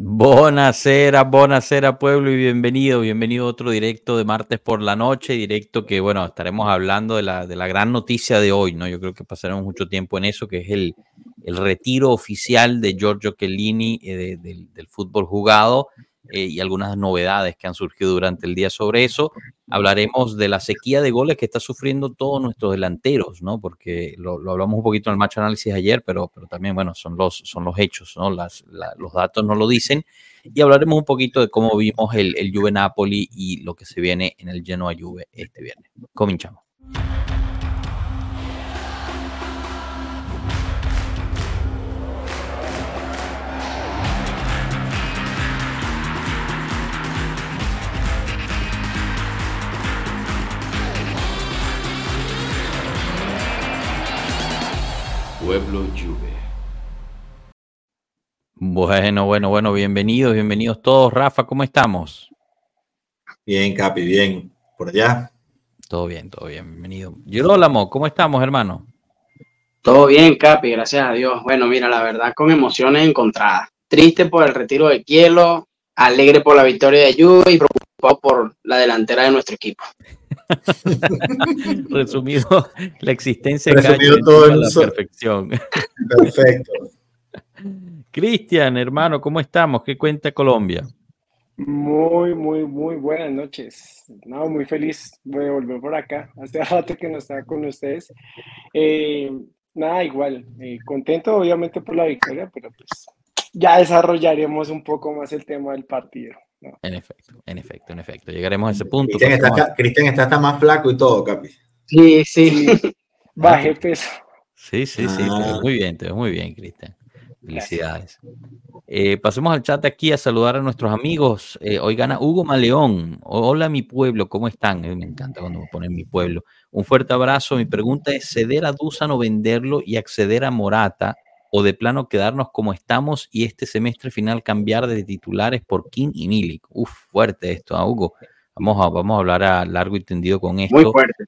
Buonasera, buonasera pueblo y bienvenido, bienvenido a otro directo de martes por la noche, directo que bueno, estaremos hablando de la, de la gran noticia de hoy, ¿no? Yo creo que pasaremos mucho tiempo en eso, que es el, el retiro oficial de Giorgio Chiellini eh, del, del fútbol jugado eh, y algunas novedades que han surgido durante el día sobre eso. Hablaremos de la sequía de goles que está sufriendo todos nuestros delanteros, ¿no? Porque lo, hablamos un poquito en el match análisis ayer, pero, pero también, bueno, son los, son los hechos, ¿no? Las, los datos no lo dicen. Y hablaremos un poquito de cómo vimos el, el Juve Napoli y lo que se viene en el Genoa Juve este viernes. Cominchamos. Pueblo Juve. Bueno, bueno, bueno, bienvenidos, bienvenidos todos. Rafa, ¿cómo estamos? Bien, Capi, bien. ¿Por allá? Todo bien, todo bien, bienvenido. Girolamo, ¿cómo estamos, hermano? Todo bien, Capi, gracias a Dios. Bueno, mira, la verdad, con emociones encontradas. Triste por el retiro de Kielo, alegre por la victoria de Juve y preocupado por la delantera de nuestro equipo. Resumido, la existencia Resumido todo en la perfección. Perfecto. Cristian, hermano, ¿cómo estamos? ¿Qué cuenta Colombia? Muy, muy, muy buenas noches. No, muy feliz de volver por acá. Hace rato que no estaba con ustedes. Eh, nada, igual. Eh, contento, obviamente, por la victoria, pero pues ya desarrollaremos un poco más el tema del partido. En efecto, en efecto, en efecto. Llegaremos a ese punto. Cristian está, está, más flaco y todo, Capi. Sí, sí. Baje peso. Sí, sí, sí. Ah. muy bien, te ves muy bien, Cristian. Felicidades. Eh, pasemos al chat aquí a saludar a nuestros amigos. Eh, hoy gana Hugo Maleón. Hola, mi pueblo, ¿cómo están? me encanta cuando me ponen mi pueblo. Un fuerte abrazo. Mi pregunta es: ¿ceder a Dusan o venderlo y acceder a Morata? O de plano quedarnos como estamos y este semestre final cambiar de titulares por King y Milik. Uf, fuerte esto, ¿ah, Hugo. Vamos a, vamos a hablar a largo y tendido con esto. Muy fuerte.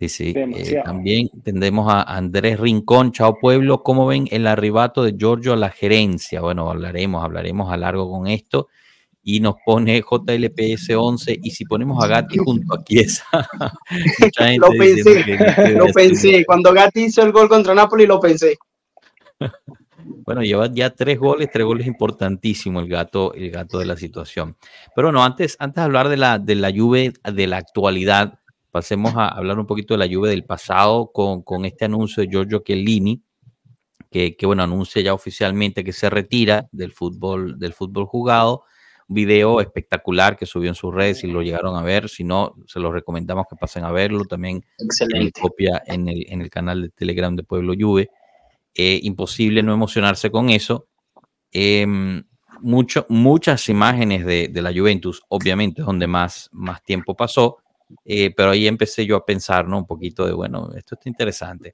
Sí, sí. Eh, también tendremos a Andrés Rincón, chao pueblo. ¿Cómo ven el arribato de Giorgio a la gerencia? Bueno, hablaremos, hablaremos a largo con esto. Y nos pone JLPS 11. Y si ponemos a Gatti junto a Chiesa. lo pensé, lo pensé. Cuando Gatti hizo el gol contra Napoli, lo pensé. Bueno, lleva ya tres goles, tres goles importantísimos el gato, el gato de la situación. Pero bueno, antes, antes de hablar de la, de la Juve de la actualidad, pasemos a hablar un poquito de la Juve del pasado con, con este anuncio de Giorgio Chiellini, que, que, bueno, anuncia ya oficialmente que se retira del fútbol, del fútbol jugado. Un video espectacular que subió en sus redes y lo llegaron a ver. Si no, se los recomendamos que pasen a verlo. También en copia en el, en el canal de Telegram de Pueblo Juve. Eh, imposible no emocionarse con eso. Em, mucho, muchas imágenes de, la Juventus, obviamente, es donde más, más tiempo pasó, eh, pero ahí empecé yo a pensar, ¿no? Un poquito de, bueno, esto está interesante.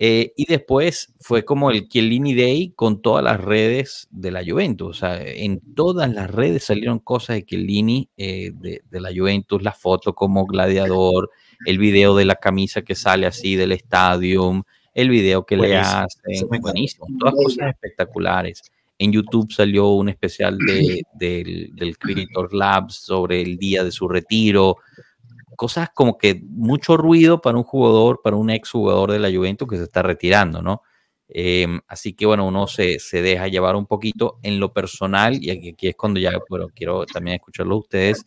Eh, y después fue como el Chiellini Day con todas las redes de la Juventus. O sea, en todas las redes salieron cosas de Chiellini, de, de, la Juventus, la foto como gladiador, el video de la camisa que sale así del estadio, el video que le hacen, buenísimo, todas cosas espectaculares. En YouTube salió un especial de, del, del Creator Labs sobre el día de su retiro. Cosas como que mucho ruido para un jugador, para un ex jugador de la Juventus que se está retirando, ¿no? Em, así que bueno, uno se, se, deja llevar un poquito en lo personal y aquí, aquí es cuando ya, bueno, quiero también escucharlo a ustedes.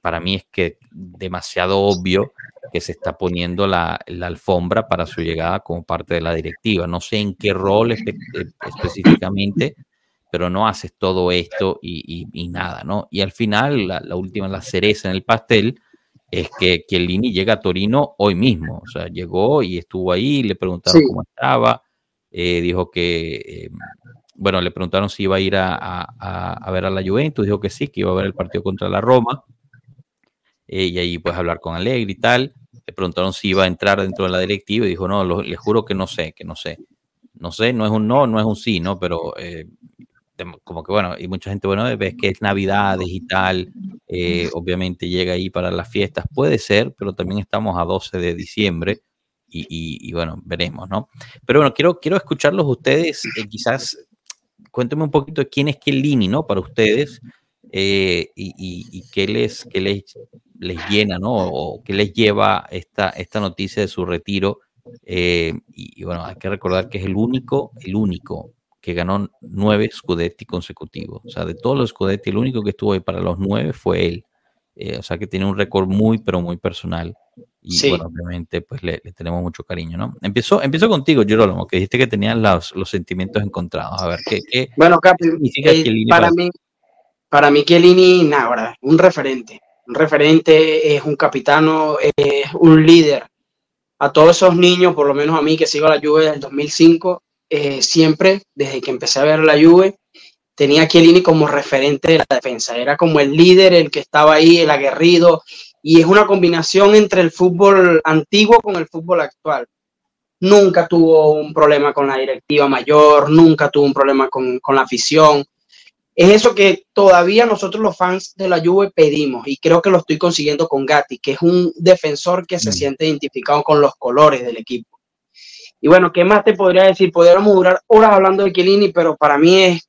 Para mí es que demasiado obvio que se está poniendo la, alfombra para su llegada como parte de la directiva. No sé en qué rol eh, específicamente, pero no haces todo esto y, nada, ¿no? Y al final, la, última, la cereza en el pastel, es que Chiellini llega a Torino hoy mismo. O sea, llegó y estuvo ahí, le preguntaron cómo estaba, eh, dijo que, eh, bueno, le preguntaron si iba a ir a, a, ver a la Juventus, dijo que sí, que iba a ver el partido contra la Roma. Y ahí pues hablar con Alegre y tal. Le preguntaron si iba a entrar dentro de la directiva y dijo, no, le juro que no sé, que no sé. No sé, no es un no, no es un sí, ¿no? Pero eh, como que bueno, y mucha gente, bueno, ves que es Navidad digital, eh, obviamente llega ahí para las fiestas, puede ser, pero también estamos a 12 de diciembre y, bueno, veremos, ¿no? Pero bueno, quiero, quiero escucharlos ustedes, eh, quizás cuénteme un poquito quién es Chiellini, ¿no? Para ustedes eh, y, qué les, qué les, les llena, ¿no? O qué les lleva esta, esta noticia de su retiro. Eh, y, bueno, hay que recordar que es el único, el único que ganó nueve Scudetti consecutivos. O sea, de todos los Scudetti, el único que estuvo ahí para los nueve fue él. Eh, o sea, que tiene un récord muy, pero muy personal. Y bueno, obviamente, pues le, tenemos mucho cariño, ¿no? Empiezo, empiezo contigo, Girolamo, que dijiste que tenías los, los sentimientos encontrados. A ver, ¿qué, qué bueno, Capi, eh, para, mí, para mí, Chiellini, nada, un referente. Un referente, es un capitano, es un líder. A todos esos niños, por lo menos a mí que sigo a la Juve desde el 2005, eh, siempre, desde que empecé a ver la Juve, tenía a Chiellini como referente de la defensa. Era como el líder, el que estaba ahí, el aguerrido, y es una combinación entre el fútbol antiguo con el fútbol actual. Nunca tuvo un problema con la directiva mayor, nunca tuvo un problema con, con la afición. Es eso que todavía nosotros los fans de la Juve pedimos y creo que lo estoy consiguiendo con Gatti, que es un defensor que se mm. siente identificado con los colores del equipo. Y bueno, ¿qué más te podría decir? Podríamos durar horas hablando de Chiellini, pero para mí es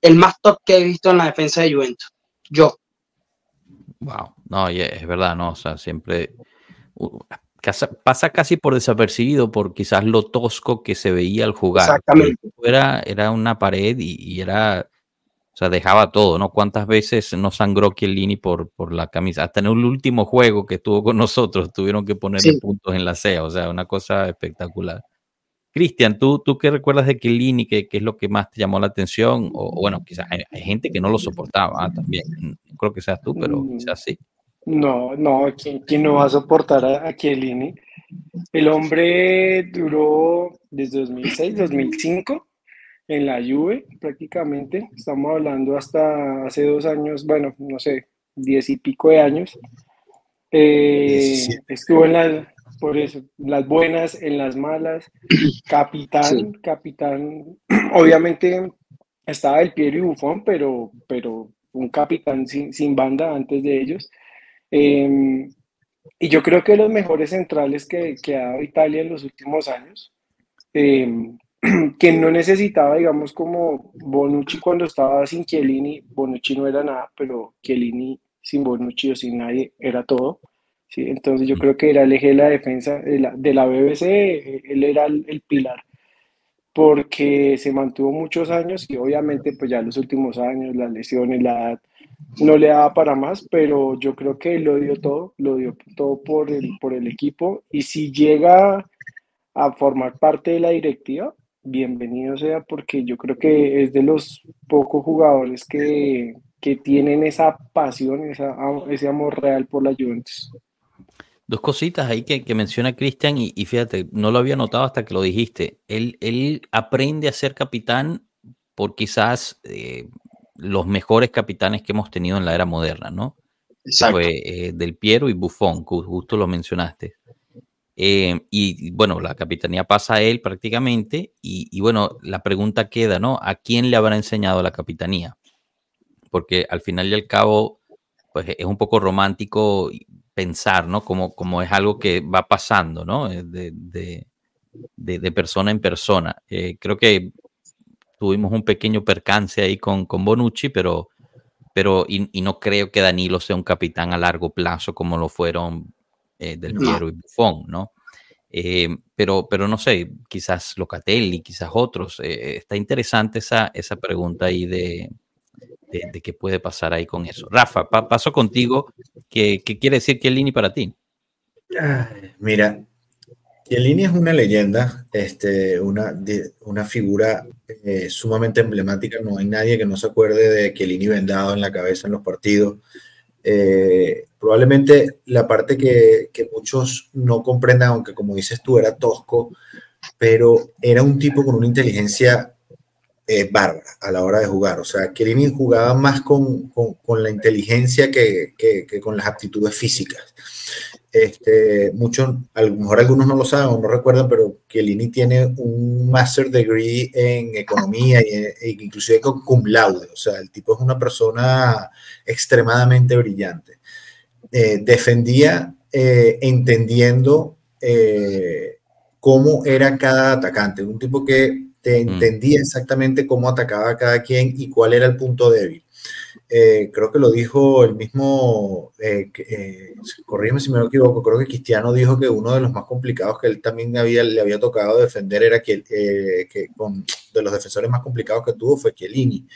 el más top que he visto en la defensa de Juventus. Yo. Wow, no, es verdad, ¿no? O sea, siempre pasa casi por desapercibido por quizás lo tosco que se veía al jugar. Exactamente. Era, era una pared y, era, o sea, dejaba todo, ¿no? ¿Cuántas veces no sangró Chiellini por, por la camisa? Hasta en el último juego que estuvo con nosotros tuvieron que ponerle puntos en la CEA, o sea, una cosa espectacular. Cristian, ¿tú, ¿tú qué recuerdas de Chiellini? ¿Qué, ¿Qué es lo que más te llamó la atención? O, bueno, quizás hay, gente que no lo soportaba ah, también. No creo que seas tú, pero mm. quizás sí. No, no, ¿quién, no va a soportar a, a Chiellini? El hombre duró desde 2006, 2005 en la Juve prácticamente. Estamos hablando hasta hace dos años, bueno, no sé, diez y pico de años. Eh, estuvo en la, por eso, las buenas, en las malas, capitán, capitán, obviamente estaba el Piero y Bufón, pero, pero un capitán sin, banda antes de ellos. Em, y yo creo que los mejores centrales que, que, ha dado Italia en los últimos años, em, que no necesitaba, digamos, como Bonucci cuando estaba sin Chiellini, Bonucci no era nada, pero Chiellini sin Bonucci o sin nadie era todo. ¿sí? Entonces yo creo que era el eje de la defensa de la, de la BBC, él era el, pilar, porque se mantuvo muchos años y obviamente pues ya los últimos años, las lesiones, la edad, no le daba para más, pero yo creo que lo dio todo, lo dio todo por el, por el equipo y si llega a formar parte de la directiva, bienvenido sea porque yo creo que es de los pocos jugadores que, que tienen esa pasión, esa, ese amor real por la Juventus. Dos cositas ahí que, menciona Cristian y, fíjate, no lo había notado hasta que lo dijiste. Él, él aprende a ser capitán por quizás eh, los mejores capitanes que hemos tenido en la era moderna, ¿no? Fue eh, Del Piero y Buffon, justo lo mencionaste. Eh, y bueno, la capitanía pasa a él prácticamente y, bueno, la pregunta queda, ¿no? ¿A quién le habrá enseñado la capitanía? Porque al final y al cabo, pues es un poco romántico pensar, ¿no? Como, como es algo que va pasando, ¿no? Eh, de, de, persona en persona. Eh, creo que tuvimos un pequeño percance ahí con, con Bonucci, pero, pero y, no creo que Danilo sea un capitán a largo plazo como lo fueron eh, Del Piero y Buffon, ¿no? pero, pero no sé, quizás Locatelli, quizás otros. está interesante esa, esa pregunta ahí de, de, qué puede pasar ahí con eso. Rafa, paso contigo. ¿Qué, quiere decir Chiellini para ti? mira, Chiellini es una leyenda, este, una, una figura eh, sumamente emblemática. No hay nadie que no se acuerde de Chiellini vendado en la cabeza en los partidos. Eh, probablemente la parte que, muchos no comprendan, aunque como dices tú era tosco, pero era un tipo con una inteligencia eh, bárbara a la hora de jugar. O sea, Chiellini jugaba más con, la inteligencia que, con las aptitudes físicas. Este, muchos, a lo mejor algunos no lo saben o no recuerdan, pero Chiellini tiene un master degree en economía e, inclusive con cum laude. O sea, el tipo es una persona extremadamente brillante. Eh, defendía eh, entendiendo cómo era cada atacante. Un tipo que te entendía exactamente cómo atacaba a cada quien y cuál era el punto débil. Eh, creo que lo dijo el mismo, eh, eh, corrígeme si me equivoco, creo que Cristiano dijo que uno de los más complicados que él también había, le había tocado defender era que, eh, que con, de los defensores más complicados que tuvo fue Chiellini.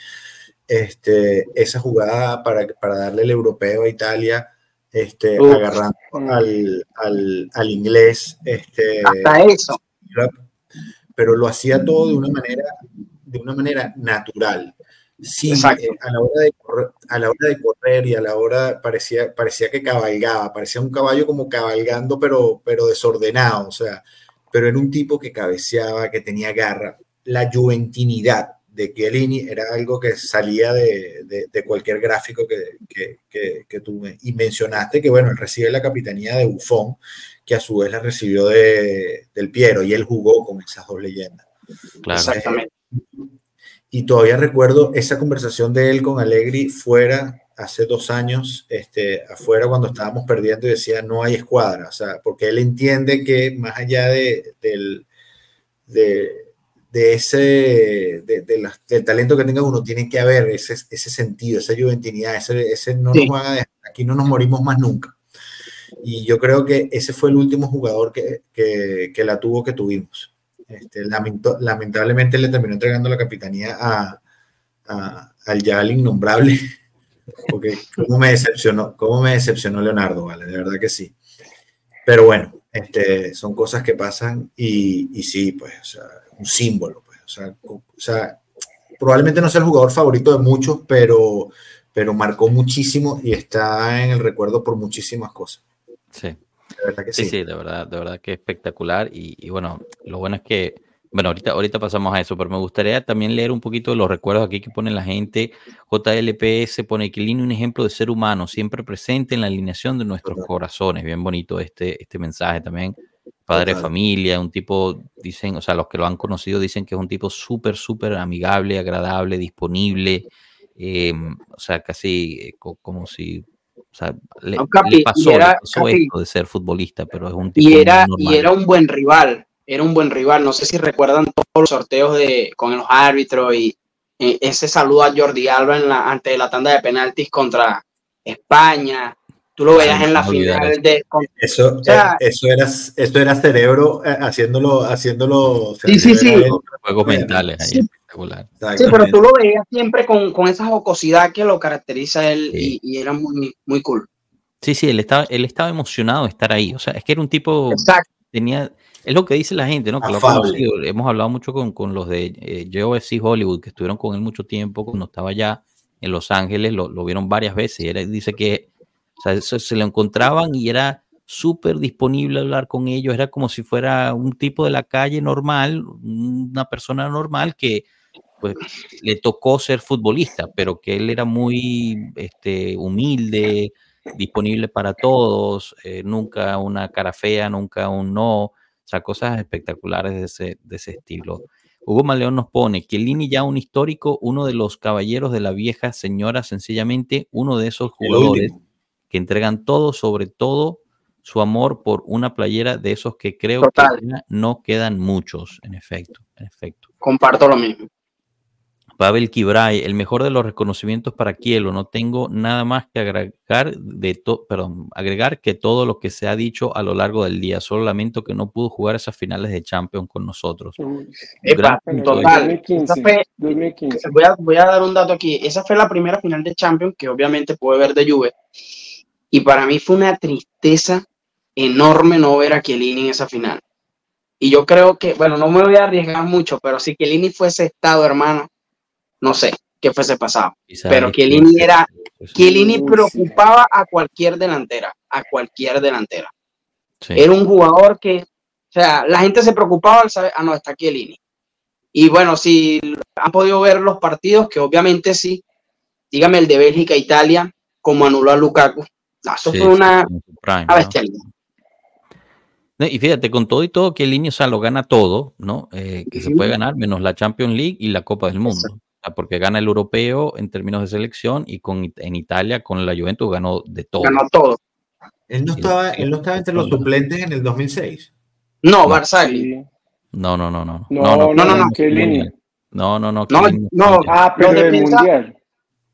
Este, esa jugada para, para darle el europeo a Italia, este, agarrando al, al, al, inglés. Este, Hasta eso. Pero lo hacía todo de una manera, de una manera natural Sí, eh, a, la hora de correr, a la hora de correr y a la hora parecía, parecía que cabalgaba, parecía un caballo como cabalgando, pero, pero desordenado, o sea, pero era un tipo que cabeceaba, que tenía garra. La juventinidad de Chiellini era algo que salía de, de, cualquier gráfico que, que, que, tuve. Y mencionaste que, bueno, él recibe la capitanía de Buffon, que a su vez la recibió de, del Piero, y él jugó con esas dos leyendas. Claro. Exactamente. Y todavía recuerdo esa conversación de él con Allegri fuera, hace dos años, este, afuera cuando estábamos perdiendo y decía, no hay escuadra, o sea, porque él entiende que más allá de, del, de, de ese, de, de del talento que tenga uno, tiene que haber ese, ese sentido, esa juventinidad, ese, ese no sí. nos van a dejar, aquí no nos morimos más nunca. Y yo creo que ese fue el último jugador que, que, que la tuvo que tuvimos. Este, lamento, lamentablemente le terminó entregando la capitanía a, a, al ya innombrable, porque cómo me decepcionó, cómo me decepcionó Leonardo, vale, de verdad que sí. Pero bueno, este, son cosas que pasan y, y sí, pues, o sea, un símbolo, pues, o sea, o sea, probablemente no sea el jugador favorito de muchos, pero, pero marcó muchísimo y está en el recuerdo por muchísimas cosas. Sí. De verdad que sí. sí, sí, de verdad, de verdad que espectacular. Y, y, bueno, lo bueno es que, bueno, ahorita, ahorita pasamos a eso, pero me gustaría también leer un poquito de los recuerdos aquí que pone la gente. JLPS pone que un ejemplo de ser humano, siempre presente en la alineación de nuestros corazones. Bien bonito este, este mensaje también. Padre de familia, un tipo, dicen, o sea, los que lo han conocido dicen que es un tipo súper, súper amigable, agradable, disponible. Eh, o sea, casi eh, como si o sea, le, no, Capi, le pasó, era, le pasó Capi, esto de ser futbolista, pero es un tipo y era, y era un buen rival, era un buen rival. No sé si recuerdan todos los sorteos de, con los árbitros y eh, ese saludo a Jordi Alba en la, ante la tanda de penaltis contra España. Tú lo veías en la final de. Con, eso, o sea, eh, eso, era, eso era cerebro eh, haciéndolo. haciéndolo sí, sí, sí. Juegos mentales ahí. Sí. Sí, pero tú lo veías siempre con, con esa jocosidad que lo caracteriza a él sí. y, y, era muy, muy cool. Sí, sí, él estaba, él estaba emocionado de estar ahí. O sea, es que era un tipo. Exacto. Tenía, es lo que dice la gente, ¿no? Que lo. Hemos hablado mucho con, con los de eh, JOFC Hollywood, que estuvieron con él mucho tiempo, cuando estaba allá en Los Ángeles, lo, lo vieron varias veces. Y él dice que o sea, eso, se lo encontraban y era súper disponible a hablar con ellos. Era como si fuera un tipo de la calle normal, una persona normal que pues le tocó ser futbolista, pero que él era muy este, humilde, disponible para todos, eh, nunca una cara fea, nunca un no, o sea, cosas espectaculares de ese, de ese estilo. Hugo Maleón nos pone, Chiellini ya un histórico, uno de los caballeros de la vieja señora, sencillamente uno de esos jugadores que entregan todo, sobre todo su amor por una playera de esos que creo Total. que no quedan muchos, en efecto, en efecto. Comparto lo mismo. Pavel Kibray, el mejor de los reconocimientos para Kielo. No tengo nada más que agregar de to, perdón, agregar que todo lo que se ha dicho a lo largo del día. Solo lamento que no pudo jugar esas finales de Champions con nosotros. Epa, total. 2015, fue, 2015. Voy, a, voy a dar un dato aquí. Esa fue la primera final de Champions que obviamente pude ver de Juve. Y para mí fue una tristeza enorme no ver a Chiellini en esa final. Y yo creo que, bueno, no me voy a arriesgar mucho, pero si Chiellini fuese estado, hermano, no sé qué fuese pasado. Quizá pero Chiellini era, Chiellini preocupaba a cualquier delantera, a cualquier delantera. Sí. Era un jugador que, o sea, la gente se preocupaba al saber, ah, no, está Chiellini. Y bueno, si han podido ver los partidos, que obviamente sí, dígame el de Bélgica e Italia, como anuló a Lukaku. No, eso sí, fue una, prime, una bestialidad. ¿no? Y fíjate, con todo y todo, que el o sea, lo gana todo, ¿no? Eh, que se puede ganar, menos la Champions League y la Copa del Mundo. Porque gana el europeo en términos de selección y con, en Italia con la Juventus ganó de todo. Ganó todo. Él no estaba, él no estaba entre los suplentes en el 2006. No, Barzagli. No, No, no, no, no. No, no, no, no. No, no, no. No, no, Ah, pero del defensa- Mundial.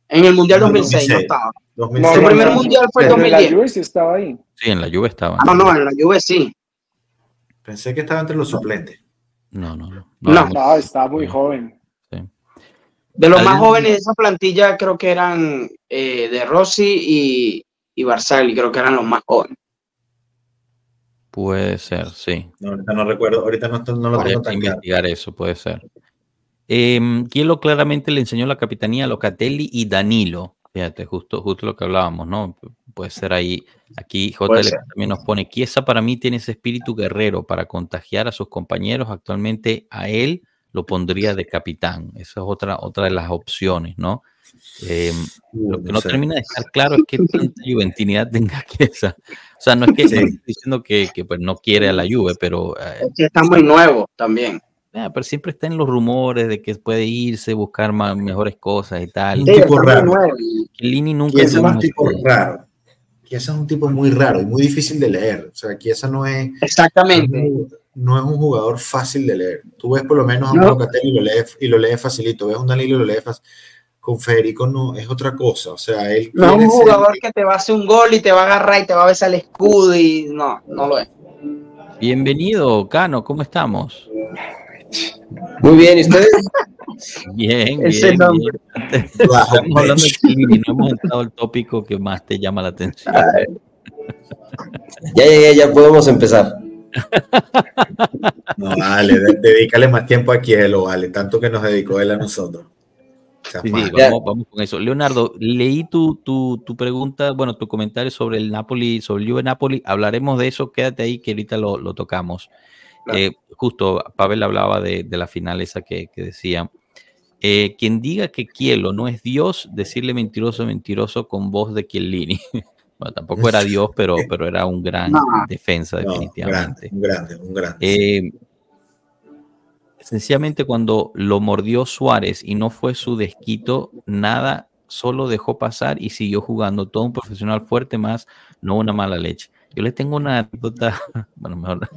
En el Mundial No, 2006 no 2006. estaba. 2006. Su no, primer no, mundial fue el Pero en la 2010. Juve sí estaba ahí. Sí, en la Juve estaba. Ah, no, no, en la Juve sí. Pensé que estaba entre los suplentes. No, no, no. No. No, estaba muy joven. De los más jóvenes de esa plantilla creo que eran eh, de Rossi y, y Barzagli, creo que eran los más jóvenes. Puede ser, sí. No, ahorita no recuerdo, ahorita no, no lo Habría tengo que tan claro. investigar eso, puede ser. Eh, Kielo claramente le enseñó la capitanía a Locatelli y Danilo. Fíjate, justo, justo lo que hablábamos, ¿no? Puede ser ahí. Aquí JL también nos pone, Chiesa para mí tiene ese espíritu guerrero para contagiar a sus compañeros. Actualmente a él lo pondría de capitán. Esa es otra, otra de las opciones, ¿no? Eh, lo que no termina de estar claro es que tanta juventinidad tenga Chiesa. O sea, no es que Sí. estoy diciendo que, que, pues, no quiere a la Juve, pero eh, Es que está muy nuevo también. Ah, pero siempre está en los rumores de que puede irse, buscar más, mejores cosas y tal. Un Sí, tipo raro. Lini nunca Chiesa es un tipo raro. Chiesa es un tipo muy raro y muy difícil de leer. O sea, Chiesa no es, Exactamente. no es un jugador fácil de leer. Tú ves por lo menos a un No. Locatelli y lo lees, y lo lees facilito. Ves a un Danilo y lo lees fácil. Con Federico no, es otra cosa. O sea, él No es un ser- jugador que te va a hacer un gol y te va a agarrar y te va a besar el escudo y no, no lo es. Bienvenido, Cano, ¿cómo estamos? Muy bien, ¿y ustedes? Bien, Ese bien, nombre. bien. Bajo Estamos hablando de. Chiellini, no hemos entrado al tópico que más te llama la atención. Ya llegué, ya podemos empezar. No, vale, de- dedícale más tiempo a Kielo, vale. Tanto que nos dedicó él a nosotros. O sea, Sí, sí, vamos, vamos con eso. Leonardo, leí tu, tu, tu pregunta, bueno, tu comentario sobre el Napoli, sobre el Juve Napoli. Hablaremos de eso, quédate ahí que ahorita lo, lo tocamos. Claro. Eh, justo Pavel hablaba de, de la final esa que, que decía. eh, quien diga que Kielo no es Dios, decirle mentiroso, mentiroso con voz de Chiellini. bueno, tampoco era Dios, pero, pero era un gran No. defensa, No, definitivamente. grande, un grande, un grande. Eh, sencillamente cuando lo mordió Suárez y no fue su desquito, nada, solo dejó pasar y siguió jugando. Todo un profesional fuerte más, no una mala leche. Yo le tengo una anécdota, bueno, mejor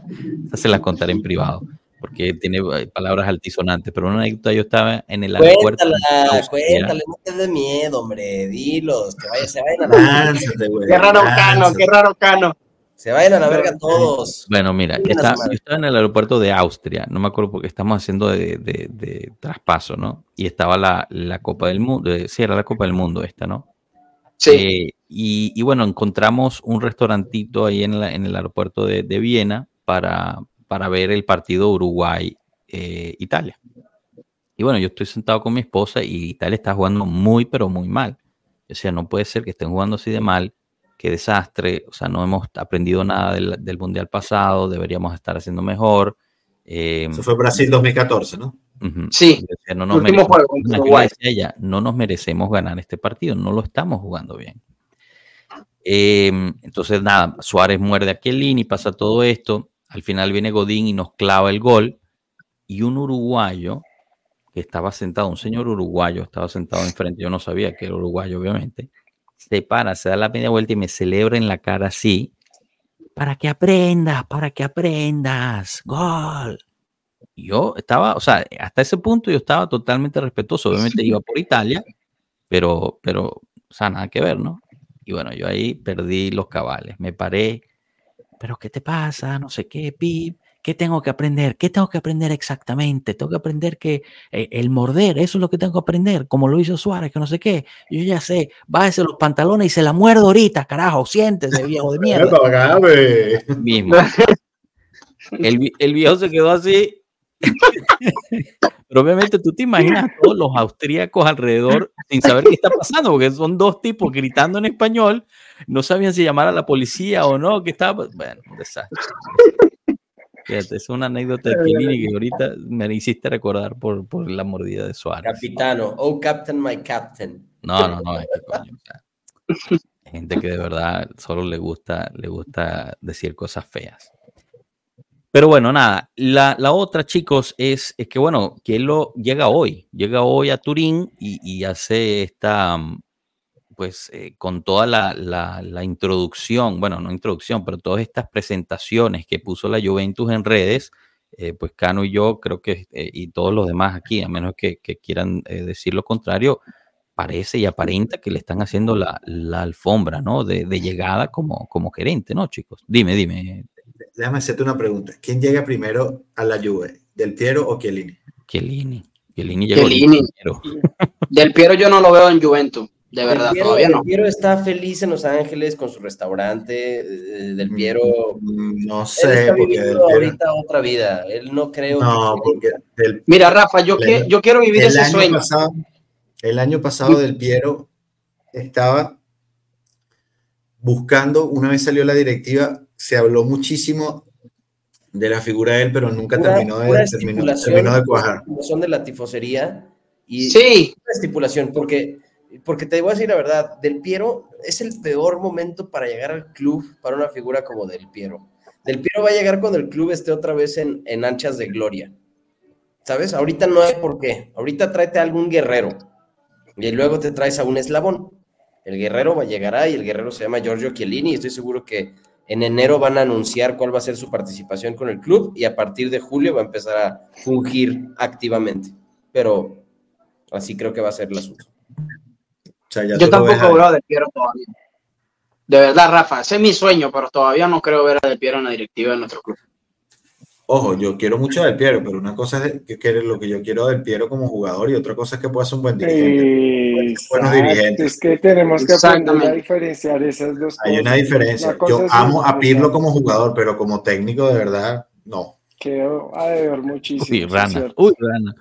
se la contaré en privado, porque tiene eh, palabras altisonantes, pero una anécdota, yo estaba en el aeropuerto. Cuéntala, cuéntale, no te dé miedo, hombre, dilos, que vaya, se vayan a la, Lánzate, güey. Qué raro Cano, qué raro Cano. se vayan a la verga todos. Bueno, mira, madre. yo estaba en el aeropuerto de Austria, no me acuerdo porque estamos haciendo de, de- de traspaso, ¿no? Y estaba la, la Copa del Mundo, eh, sí, era la Copa del Mundo esta, ¿no? Sí, Eh, y, y bueno, encontramos un restaurantito ahí en, la- en el aeropuerto de, de Viena para, para ver el partido Uruguay-Italia. y bueno, yo estoy sentado con mi esposa y Italia está jugando muy, pero muy mal. O sea, no puede ser que estén jugando así de mal. Qué desastre. O sea, no hemos aprendido nada del, del Mundial pasado. Deberíamos estar haciendo mejor. Eh, Eso fue Brasil 2014, ¿no? Sí, no nos merecemos- juego ella, no nos merecemos ganar este partido, no lo estamos jugando bien. Eh, entonces, nada, Suárez muerde a Chiellini, pasa todo esto. Al final viene Godín y nos clava el gol. Y un uruguayo que estaba sentado, un señor uruguayo, estaba sentado enfrente, yo no sabía que era uruguayo, obviamente. Se para, se da la media vuelta y me celebra en la cara así. Para que aprendas, para que aprendas. Gol yo estaba, o sea, hasta ese punto yo estaba totalmente respetuoso. Obviamente iba por Italia, pero, pero, o sea, nada que ver, ¿no? Y bueno, yo ahí perdí los cabales. Me paré, pero ¿qué te pasa? No sé qué, pip. ¿Qué tengo que aprender? ¿Qué tengo que aprender exactamente? Tengo que aprender que eh, el morder, eso es lo que tengo que aprender, como lo hizo Suárez, que no sé qué. Yo ya sé, bájese los pantalones y se la muerdo ahorita, carajo, siéntese, viejo de mierda güey. mismo. El, el viejo se quedó así. Pero obviamente tú te imaginas a todos los austríacos alrededor sin saber qué está pasando, porque son dos tipos gritando en español, no sabían si llamar a la policía o no, que estaba. Bueno, un desastre. Fíjate, es una anécdota de Chiellini que ahorita me hiciste recordar por, por la mordida de Suárez. Capitano, oh captain, my captain. No, no, no, es que coño, o sea, hay gente que de verdad solo le gusta, le gusta decir cosas feas. Pero bueno, nada, la, la otra, chicos, es, es que bueno, que lo llega hoy, llega hoy a Turín y, y hace esta, pues eh, con toda la, la- introducción, bueno, no introducción, pero todas estas presentaciones que puso la Juventus en redes, eh, pues Cano y yo creo que, eh, y todos los demás aquí, a menos que, quieran decir lo contrario, parece y aparenta que le están haciendo la, la alfombra, ¿no? De, de, llegada como, como gerente, ¿no, chicos? Dime, dime. Déjame hacerte una pregunta. ¿Quién llega primero a la Juve? ¿Del Piero o Chiellini? Chiellini. Chiellini llegó Chiellini. primero. Del Piero yo no lo veo en Juventus. De verdad, Piero, todavía no. Del Piero está feliz en Los Ángeles con su restaurante. eh, Del Piero. No Él sé, está porque viviendo del Piero- ahorita otra vida. Él no creo No, que. porque del- Mira, Rafa, yo, El- que- yo quiero vivir el ese año sueño. pasado, el año pasado del Piero estaba buscando, una vez salió la directiva, se habló muchísimo de la figura de él, pero nunca Pura- terminó, de, terminó, de cuajar. Son de la tifosería. Y Sí, una estipulación, porque, porque te voy a decir la verdad, Del Piero es el peor momento para llegar al club para una figura como Del Piero. Del Piero va a llegar cuando el club esté otra vez en, en anchas de gloria. ¿Sabes? Ahorita no hay por qué. Ahorita tráete a algún guerrero y luego te traes a un eslabón. El guerrero va llegará y el guerrero se llama Giorgio Chiellini y estoy seguro que en enero van a anunciar cuál va a ser su participación con el club y a partir de julio va a empezar a fungir activamente. Pero así creo que va a ser el asunto. O sea, ya yo tampoco veo a Del Piero todavía. De verdad, Rafa, ese es mi sueño, pero todavía no creo ver a Del Piero en la directiva de nuestro club. Ojo, yo quiero mucho del Piero, pero una cosa es que, que lo que yo quiero del Piero como jugador y otra cosa es que pueda ser un buen dirigente. buenos Exacto, dirigentes. Es que tenemos que aprender a diferenciar esas dos Hay una cosas. diferencia. Una cosa Yo amo a Pirlo como jugador, pero como técnico de verdad, no. Quedó a deber muchísimo. Uy, rana. Uy, rana.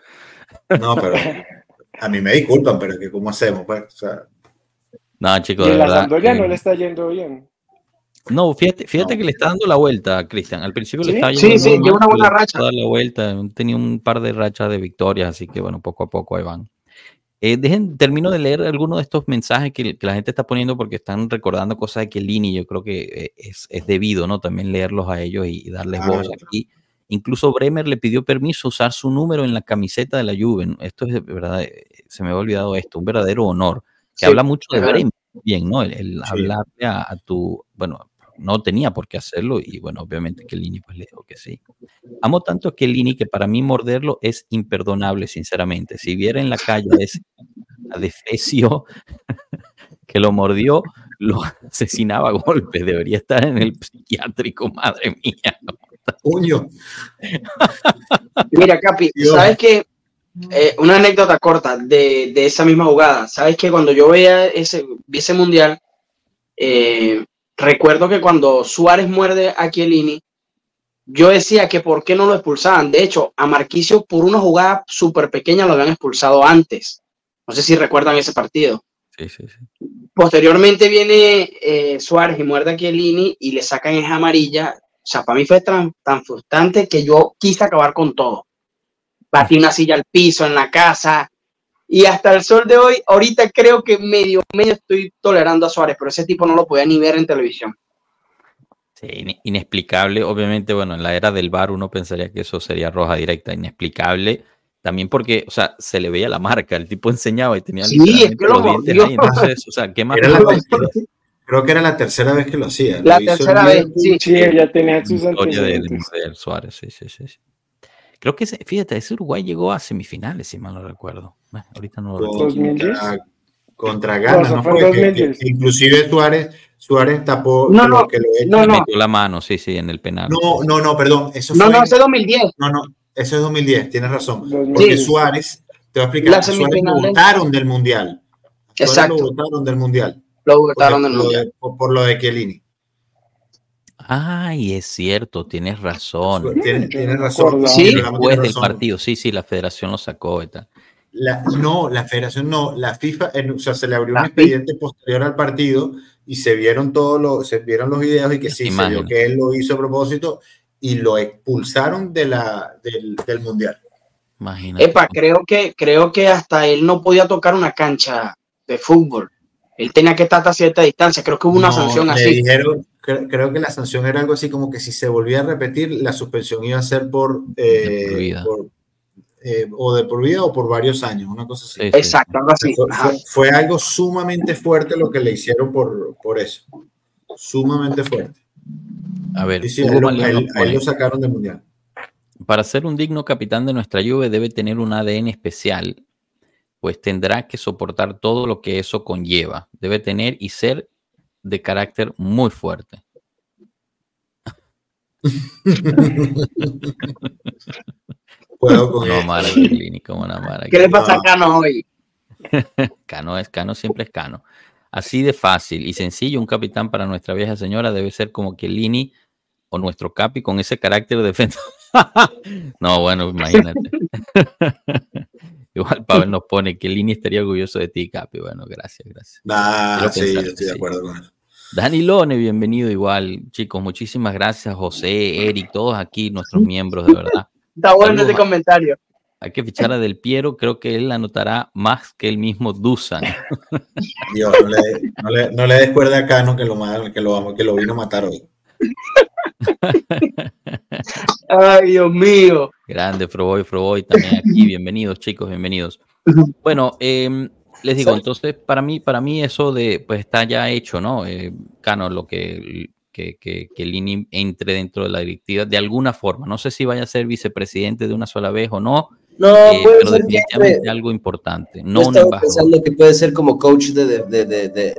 No, pero a mí me disculpan, pero es que ¿cómo hacemos? Pues? O sea, No, chicos, Y de la verdad. Sampdoria eh, no le está yendo bien. No, fíjate, fíjate No. que le está dando la vuelta, Cristian. Al principio ¿Sí? le estaba Sí, sí, lleva una buena racha. la vuelta, tenía un par de rachas de victorias, así que bueno, poco a poco ahí van. Eh, dejen, termino de leer algunos de estos mensajes que, que la gente está poniendo porque están recordando cosas de Chiellini. Yo creo que eh, es, es debido, ¿no? También leerlos a ellos y, y darles voz aquí. Incluso Bremer le pidió permiso usar su número en la camiseta de la Juve. Esto es de verdad, eh, se me había olvidado esto, un verdadero honor. Que Sí, habla mucho de. Bremer, bien, ¿no? El, el Sí. hablarle a, a tu, bueno, no tenía por qué hacerlo y bueno, obviamente Chiellini pues le dijo que sí. Amo tanto a Chiellini que para mí morderlo es imperdonable, sinceramente. Si viera en la calle a ese adefesio que lo mordió, lo asesinaba a golpes. Debería estar en el psiquiátrico, madre mía. ¿no? Puño. Mira, Capi, Dios. ¿sabes qué? Eh, una anécdota corta de, de esa misma jugada. ¿Sabes que cuando yo veía ese, vi ese mundial, eh, recuerdo que cuando Suárez muerde a Chiellini, yo decía que por qué no lo expulsaban. De hecho, a Marquicio por una jugada súper pequeña lo habían expulsado antes. No sé si recuerdan ese partido. Sí, sí, sí. Posteriormente viene eh, Suárez y muerde a Chiellini y le sacan esa amarilla. O sea, para mí fue tan, tan frustrante que yo quise acabar con todo. Batí una silla al piso en la casa y hasta el sol de hoy, ahorita creo que medio, medio estoy tolerando a Suárez, pero ese tipo no lo podía ni ver en televisión. Sí, in- inexplicable. Obviamente, bueno, en la era del VAR uno pensaría que eso sería roja directa. Inexplicable. También porque, o sea, se le veía la marca. El tipo enseñaba y tenía Sí, es que lo los dientes ahí. Entonces, o sea, ¿qué más creo que era la tercera vez que lo hacía. La Lo tercera vez, sí. Sí, ella tenía sus historia de, de antecedentes. Suárez, sí, sí, sí, sí. Creo que, ese- fíjate, ese Uruguay llegó a semifinales, si mal no recuerdo. Bueno, ahorita no lo recuerdo. 2010. Contra, Ghana, eso ¿no? fue que- 2010. que inclusive Suárez, Suárez tapó No, lo no, que lo echa. no, no. Metió la mano, sí, sí, en el penal. No, no, no, perdón. Eso No, fue, no, ese 2010. no, no, eso es 2010, tienes razón. 2010. Porque Suárez, te voy a explicar, Suárez lo votaron del Mundial. Suárez Exacto. Lo votaron del Mundial. Lo votaron del mundial. por lo de Chiellini. Ay, es cierto, tienes razón. Tienes, razón. Sí. Después del razón. partido, sí, sí, la federación lo sacó y tal. La- no, la federación no, la FIFA, en- o sea, se le abrió La un expediente posterior al partido y se vieron todos los, se vieron los videos y que sí, se vio que él lo hizo a propósito y lo expulsaron de la, del, del mundial. Imagínate. Epa, creo que, creo que hasta él no podía tocar una cancha de fútbol. Él tenía que estar a cierta distancia. Creo que hubo una No, sanción le así. dijeron, cre- creo que la sanción era algo así como que si se volvía a repetir, la suspensión iba a ser por, eh, De por vida. por, eh, o de por vida o por varios años, una cosa así. Sí, sí, Exacto, algo así. Fue, Ajá. fue- fue algo sumamente fuerte lo que le hicieron por, por eso. Sumamente fuerte. A ver, Sí, sí, Hugo a él, lo- Malino a él- a él pone, lo sacaron del mundial. Para ser un digno capitán de nuestra Juve debe tener un ADN especial, pues tendrá que soportar todo lo que eso conlleva. Debe tener y ser de carácter muy fuerte. Puedo con No, esto. Mara, clínica, una Mara. ¿Qué le pasa a Cano hoy? Cano es Cano, siempre es Cano. Así de fácil y sencillo, un capitán para nuestra vieja señora debe ser como Chiellini o nuestro Capi con ese carácter de defensa. no, bueno, imagínate. Igual Pavel nos pone que Lini estaría orgulloso de ti, Capi. Bueno, gracias, gracias. Ah, sí, yo que estoy de acuerdo con eso. Dani Lone, bienvenido igual. Chicos, muchísimas gracias, José, Eric, todos aquí, nuestros miembros, de verdad. Está bueno Saludos ese a- comentario. Hay que fichar a Del Piero, creo que él anotará más que el mismo Dusan. Dios, no le, no le, no le des cuerda a Cano que lo, que, lo, vamos- que lo vino a matar hoy. Ay, Dios mío. Grande, Froboy, Froboy también aquí. Bienvenidos, chicos, bienvenidos. Bueno, em, les digo, Sí. entonces, para mí, para mí eso de, pues está ya hecho, ¿no? Eh, Cano, lo que, que, que, que Lini entre dentro de la directiva de alguna forma. No sé si vaya a ser vicepresidente de una sola vez o no, No, eh, puede pero ser que definitivamente entre- algo importante, Yo no un estaba embajador. pensando que puede ser como coach de, de- de- de- de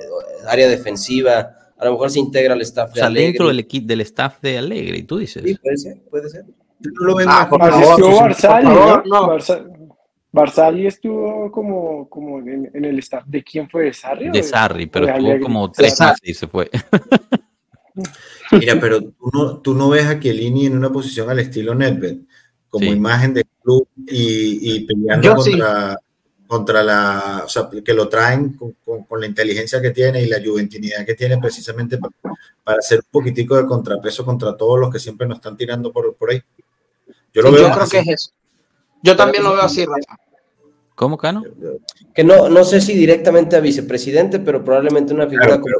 área defensiva. A lo mejor se integra al staff O de sea, Allegri. dentro del equipo del staff de Alegre, y tú dices. Sí, puede ser, puede ser. Yo no lo veo Ah, más por favor, por favor, ¿no? no. Barza- Barzali estuvo como, como en, en el staff. ¿De quién fue? ¿De Sarri? o De Sarri, pero de estuvo como tres Sarri. meses y se fue. Mira, pero tú no, tú no ves a Chiellini en una posición al estilo Nedved, como Sí. imagen de club y, y peleando Yo sí. contra, contra la, o sea, que lo traen con, con- con la inteligencia que tiene y la juventinidad que tiene precisamente para, para hacer un poquitico de contrapeso contra todos los que siempre nos están tirando por, por ahí. Yo lo Sí, veo yo creo que así. es eso. Yo también lo veo así, Rafa. ¿Cómo, Cano? Que no, no sé si directamente a vicepresidente, pero probablemente una figura Claro, como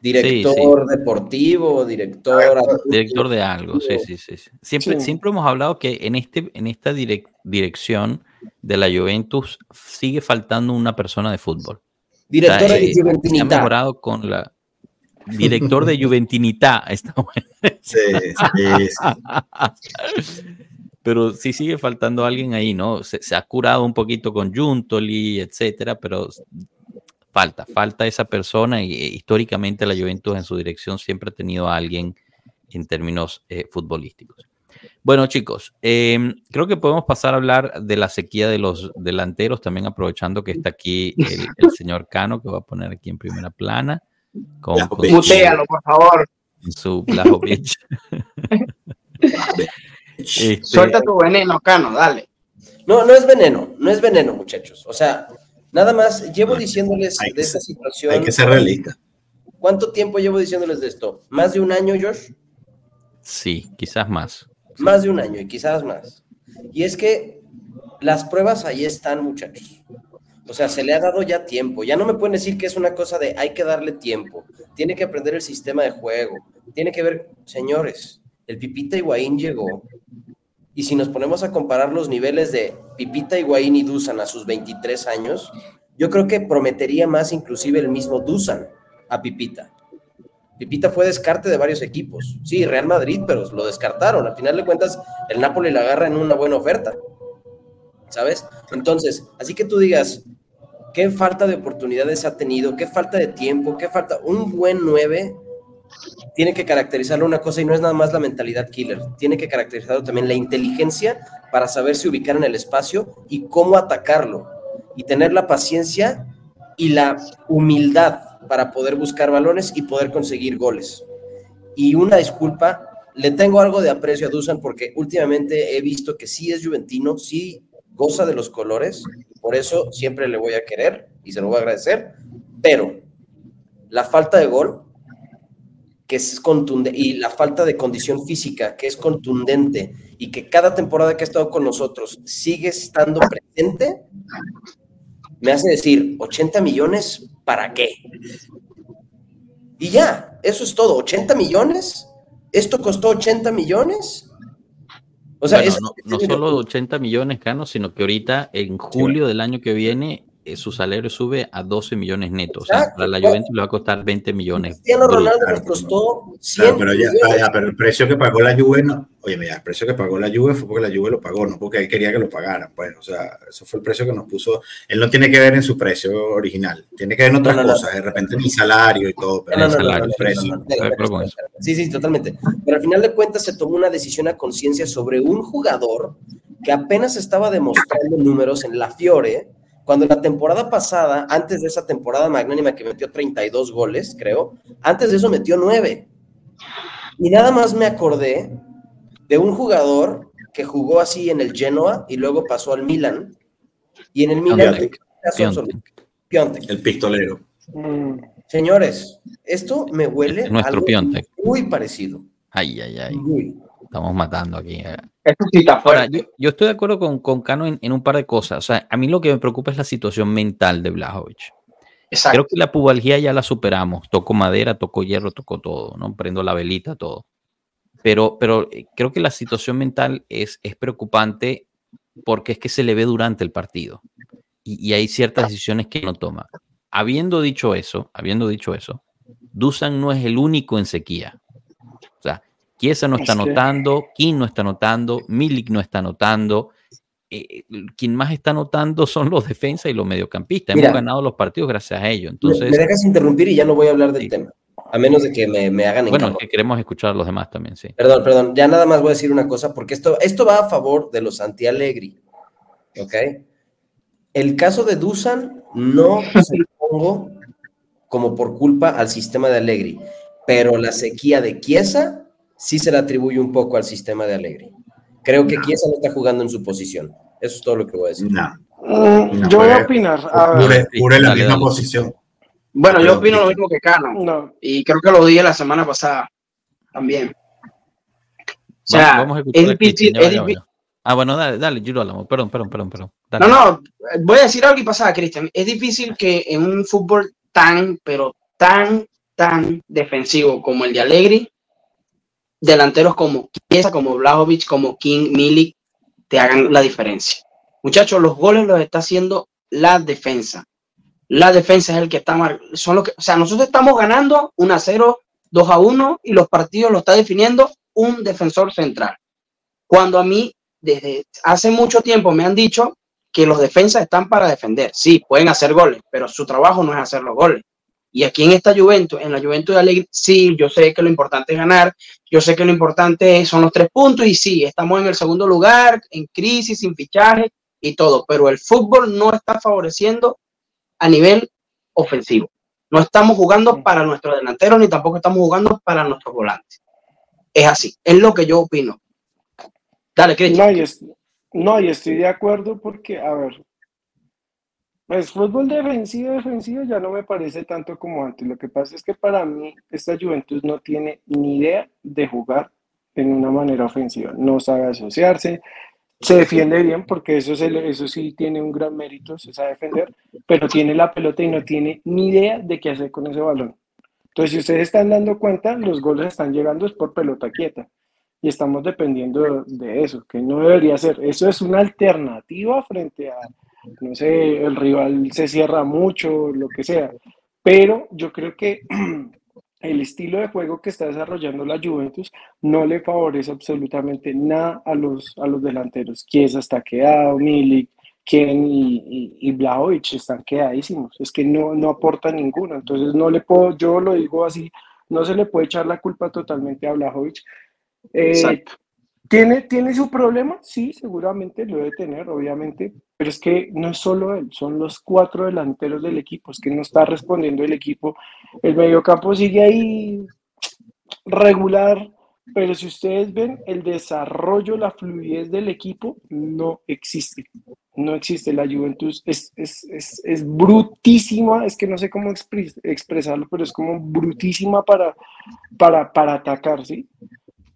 director deportivo, director. Director de algo, sí, sí, sí. sí. Siempre, Sí. siempre hemos hablado que en, este, en esta direc- dirección de la Juventus sigue faltando una persona de fútbol. Director O sea, de eh, se ha mejorado con la director de Juventinità. Está bueno. Sí, sí, sí. Pero sí sigue faltando alguien ahí, ¿no? Se, se ha curado un poquito con Juntoli, etcétera, pero falta, falta esa persona y eh, históricamente la Juventus en su dirección siempre ha tenido a alguien en términos eh, futbolísticos. Bueno, chicos, eh, creo que podemos pasar a hablar de la sequía de los delanteros, también aprovechando que está aquí el, el señor Cano, que va a poner aquí en primera plana. Con, con su, Mutealo, por favor. su Blajovic. Este, Suelta tu veneno, Cano, dale. No, no es veneno, no es veneno, muchachos. O sea, nada más llevo diciéndoles Hay de esta ser- situación. Hay que ser realista. ¿Cuánto tiempo llevo diciéndoles de esto? ¿Más de un año, Josh? sí, quizás más. Más de un año y quizás más. Y es que las pruebas ahí están, muchachos. O sea, se le ha dado ya tiempo. Ya no me pueden decir que es una cosa de hay que darle tiempo. Tiene que aprender el sistema de juego. Tiene que ver, señores, el Pipita Higuaín llegó. Y si nos ponemos a comparar los niveles de Pipita Higuaín y Dusan a sus 23 años, yo creo que prometería más inclusive el mismo Dusan a Pipita. Pipita fue descarte de varios equipos. Sí, Real Madrid, pero lo descartaron. Al final de cuentas, el Napoli la agarra en una buena oferta. ¿Sabes? Entonces, así que tú digas, ¿qué falta de oportunidades ha tenido? ¿Qué falta de tiempo? ¿Qué falta? Un buen 9 tiene que caracterizarlo una cosa y no es nada más la mentalidad killer. Tiene que caracterizarlo también la inteligencia para saberse ubicar en el espacio y cómo atacarlo. Y tener la paciencia y la humildad para poder buscar balones y poder conseguir goles. Y una disculpa, le tengo algo de aprecio a Dusan porque últimamente he visto que sí es juventino, sí goza de los colores, por eso siempre le voy a querer y se lo voy a agradecer, pero la falta de gol, que es contundente, y la falta de condición física, que es contundente, y que cada temporada que ha estado con nosotros sigue estando presente, me hace decir, 80 millones, ¿para qué? Y ya, eso es todo, 80 millones, esto costó 80 millones. O sea, Bueno, es- no, no solo 80 millones, Cano, sino que ahorita en julio del año que viene su salario sube a 12 millones netos. O sea, para la Juventus le va a costar 20 millones. Cristiano Ronaldo nos costó 100 Claro, pero, ya, pero el precio que pagó la Juve, no, oye, mira, el precio que pagó la Juve fue porque la Juve lo pagó, no porque él quería que lo pagaran. Pues, o sea, eso fue el precio que nos puso. Él no tiene que ver en su precio original, tiene que ver en otras No, no, no. cosas, de repente mi salario y todo, pero No, no, el no, no, salario, no, el precio. Sí, sí, totalmente. Pero al final de cuentas se tomó una decisión a conciencia sobre un jugador que apenas estaba demostrando números en la Fiore, cuando la temporada pasada, antes de esa temporada magnánima que metió 32 goles, creo, antes de eso metió 9. Y nada más me acordé de un jugador que jugó así en el Genoa y luego pasó al Milan. Y en el Milan... Piontek. Piontek. Piontek. El pistolero. Mm, Señores, esto me huele Es nuestro algo Piontek. muy parecido. Ay, ay, ay. Muy. Estamos matando aquí. eh. Ahora, yo, yo estoy de acuerdo con, con Cano en, en un par de cosas. O sea, a mí lo que me preocupa es la situación mental de Blajovic. Exacto. Creo que la pubalgía ya la superamos. Tocó madera, tocó hierro, tocó todo, ¿no? Prendo la velita, todo. Pero, pero eh, creo que la situación mental es, es preocupante porque es que se le ve durante el partido. Y, y hay ciertas decisiones que no toma. Habiendo dicho eso, habiendo dicho eso, Dusan no es el único en sequía. Chiesa no está anotando, King no está anotando, Milik no está anotando. Eh, quien más está anotando son los defensas y los mediocampistas. Mira. Hemos ganado los partidos gracias a ello. Me- Entonces, me dejas interrumpir y ya no voy a hablar del Sí. tema, a menos de que me, me hagan bueno, es que queremos escuchar a los demás también, sí. Perdón, perdón, ya nada más voy a decir una cosa, porque esto, esto va a favor de los anti-Allegri, ¿ok? El caso de Dusan no se lo pongo como por culpa al sistema de Allegri, pero la sequía de Chiesa sí se la atribuye un poco al sistema de Allegri. Creo que Chiesa no está jugando en su posición. Eso es todo lo que voy a decir. No, mm, No, yo voy a opinar. A ver, pure, la Dale, misma dale. posición. Bueno, yo opino lo mismo que Cano. no, Y creo que lo dije la semana pasada también. O sea, vamos a escuchar es difícil, es ya va, difí- ya. Ah, bueno, dale, dale, Giro Álamo. Perdón, perdón, perdón, perdón. Dale. No, no, voy a decir algo y pasada, Cristian. Es difícil que en un fútbol tan, pero tan, tan defensivo como el de Allegri, delanteros como Chiesa, como Blajovic, como King, Milik, te hagan la diferencia. Muchachos, los goles los está haciendo la defensa. La defensa es el que está mar- son los que, o sea, nosotros estamos ganando 1 a 0, 2 a 1 y los partidos lo está definiendo un defensor central. Cuando a mí desde hace mucho tiempo me han dicho que los defensas están para defender. Sí, pueden hacer goles, pero su trabajo no es hacer los goles. Y aquí en esta Juventus, en la Juventus de Alegre, sí, yo sé que lo importante es ganar, yo sé que lo importante son los tres puntos y sí, estamos en el segundo lugar, en crisis, sin fichaje y todo, pero el fútbol no está favoreciendo a nivel ofensivo. No estamos jugando para nuestros delanteros ni tampoco estamos jugando para nuestros volantes. Es así, es lo que yo opino. Dale, Cristian. no, no, estoy de acuerdo porque, a ver, pues fútbol defensivo, defensivo ya no me parece tanto como antes. Lo que pasa es que para mí esta Juventus no tiene ni idea de jugar en una manera ofensiva. No sabe asociarse, se defiende bien porque eso, se eso sí tiene un gran mérito, se sabe defender, pero tiene la pelota y no tiene ni idea de qué hacer con ese balón. Entonces, si ustedes están dando cuenta, los goles están llegando es por pelota quieta y estamos dependiendo de eso, que no debería ser. Eso es una alternativa frente a, no sé, el rival se cierra mucho, lo que sea. Pero yo creo que el estilo de juego que está desarrollando la Juventus no le favorece absolutamente nada a los, a los delanteros. Chiesa está quedado, Milik, Ken y, y, y Blaovic están quedadísimos. Es que no, no aporta ninguno. Entonces no le puedo, yo lo digo así, no se le puede echar la culpa totalmente a Blajovic. Eh, Exacto. ¿Tiene, ¿Tiene su problema? Sí, seguramente lo debe tener, obviamente, pero es que no es solo él, son los cuatro delanteros del equipo, es que no está respondiendo el equipo. El mediocampo sigue ahí regular, pero si ustedes ven, el desarrollo, la fluidez del equipo no existe. No existe. La Juventus es, es, es, es brutísima, es que no sé cómo expres- expresarlo, pero es como brutísima para, para, para atacar, ¿sí?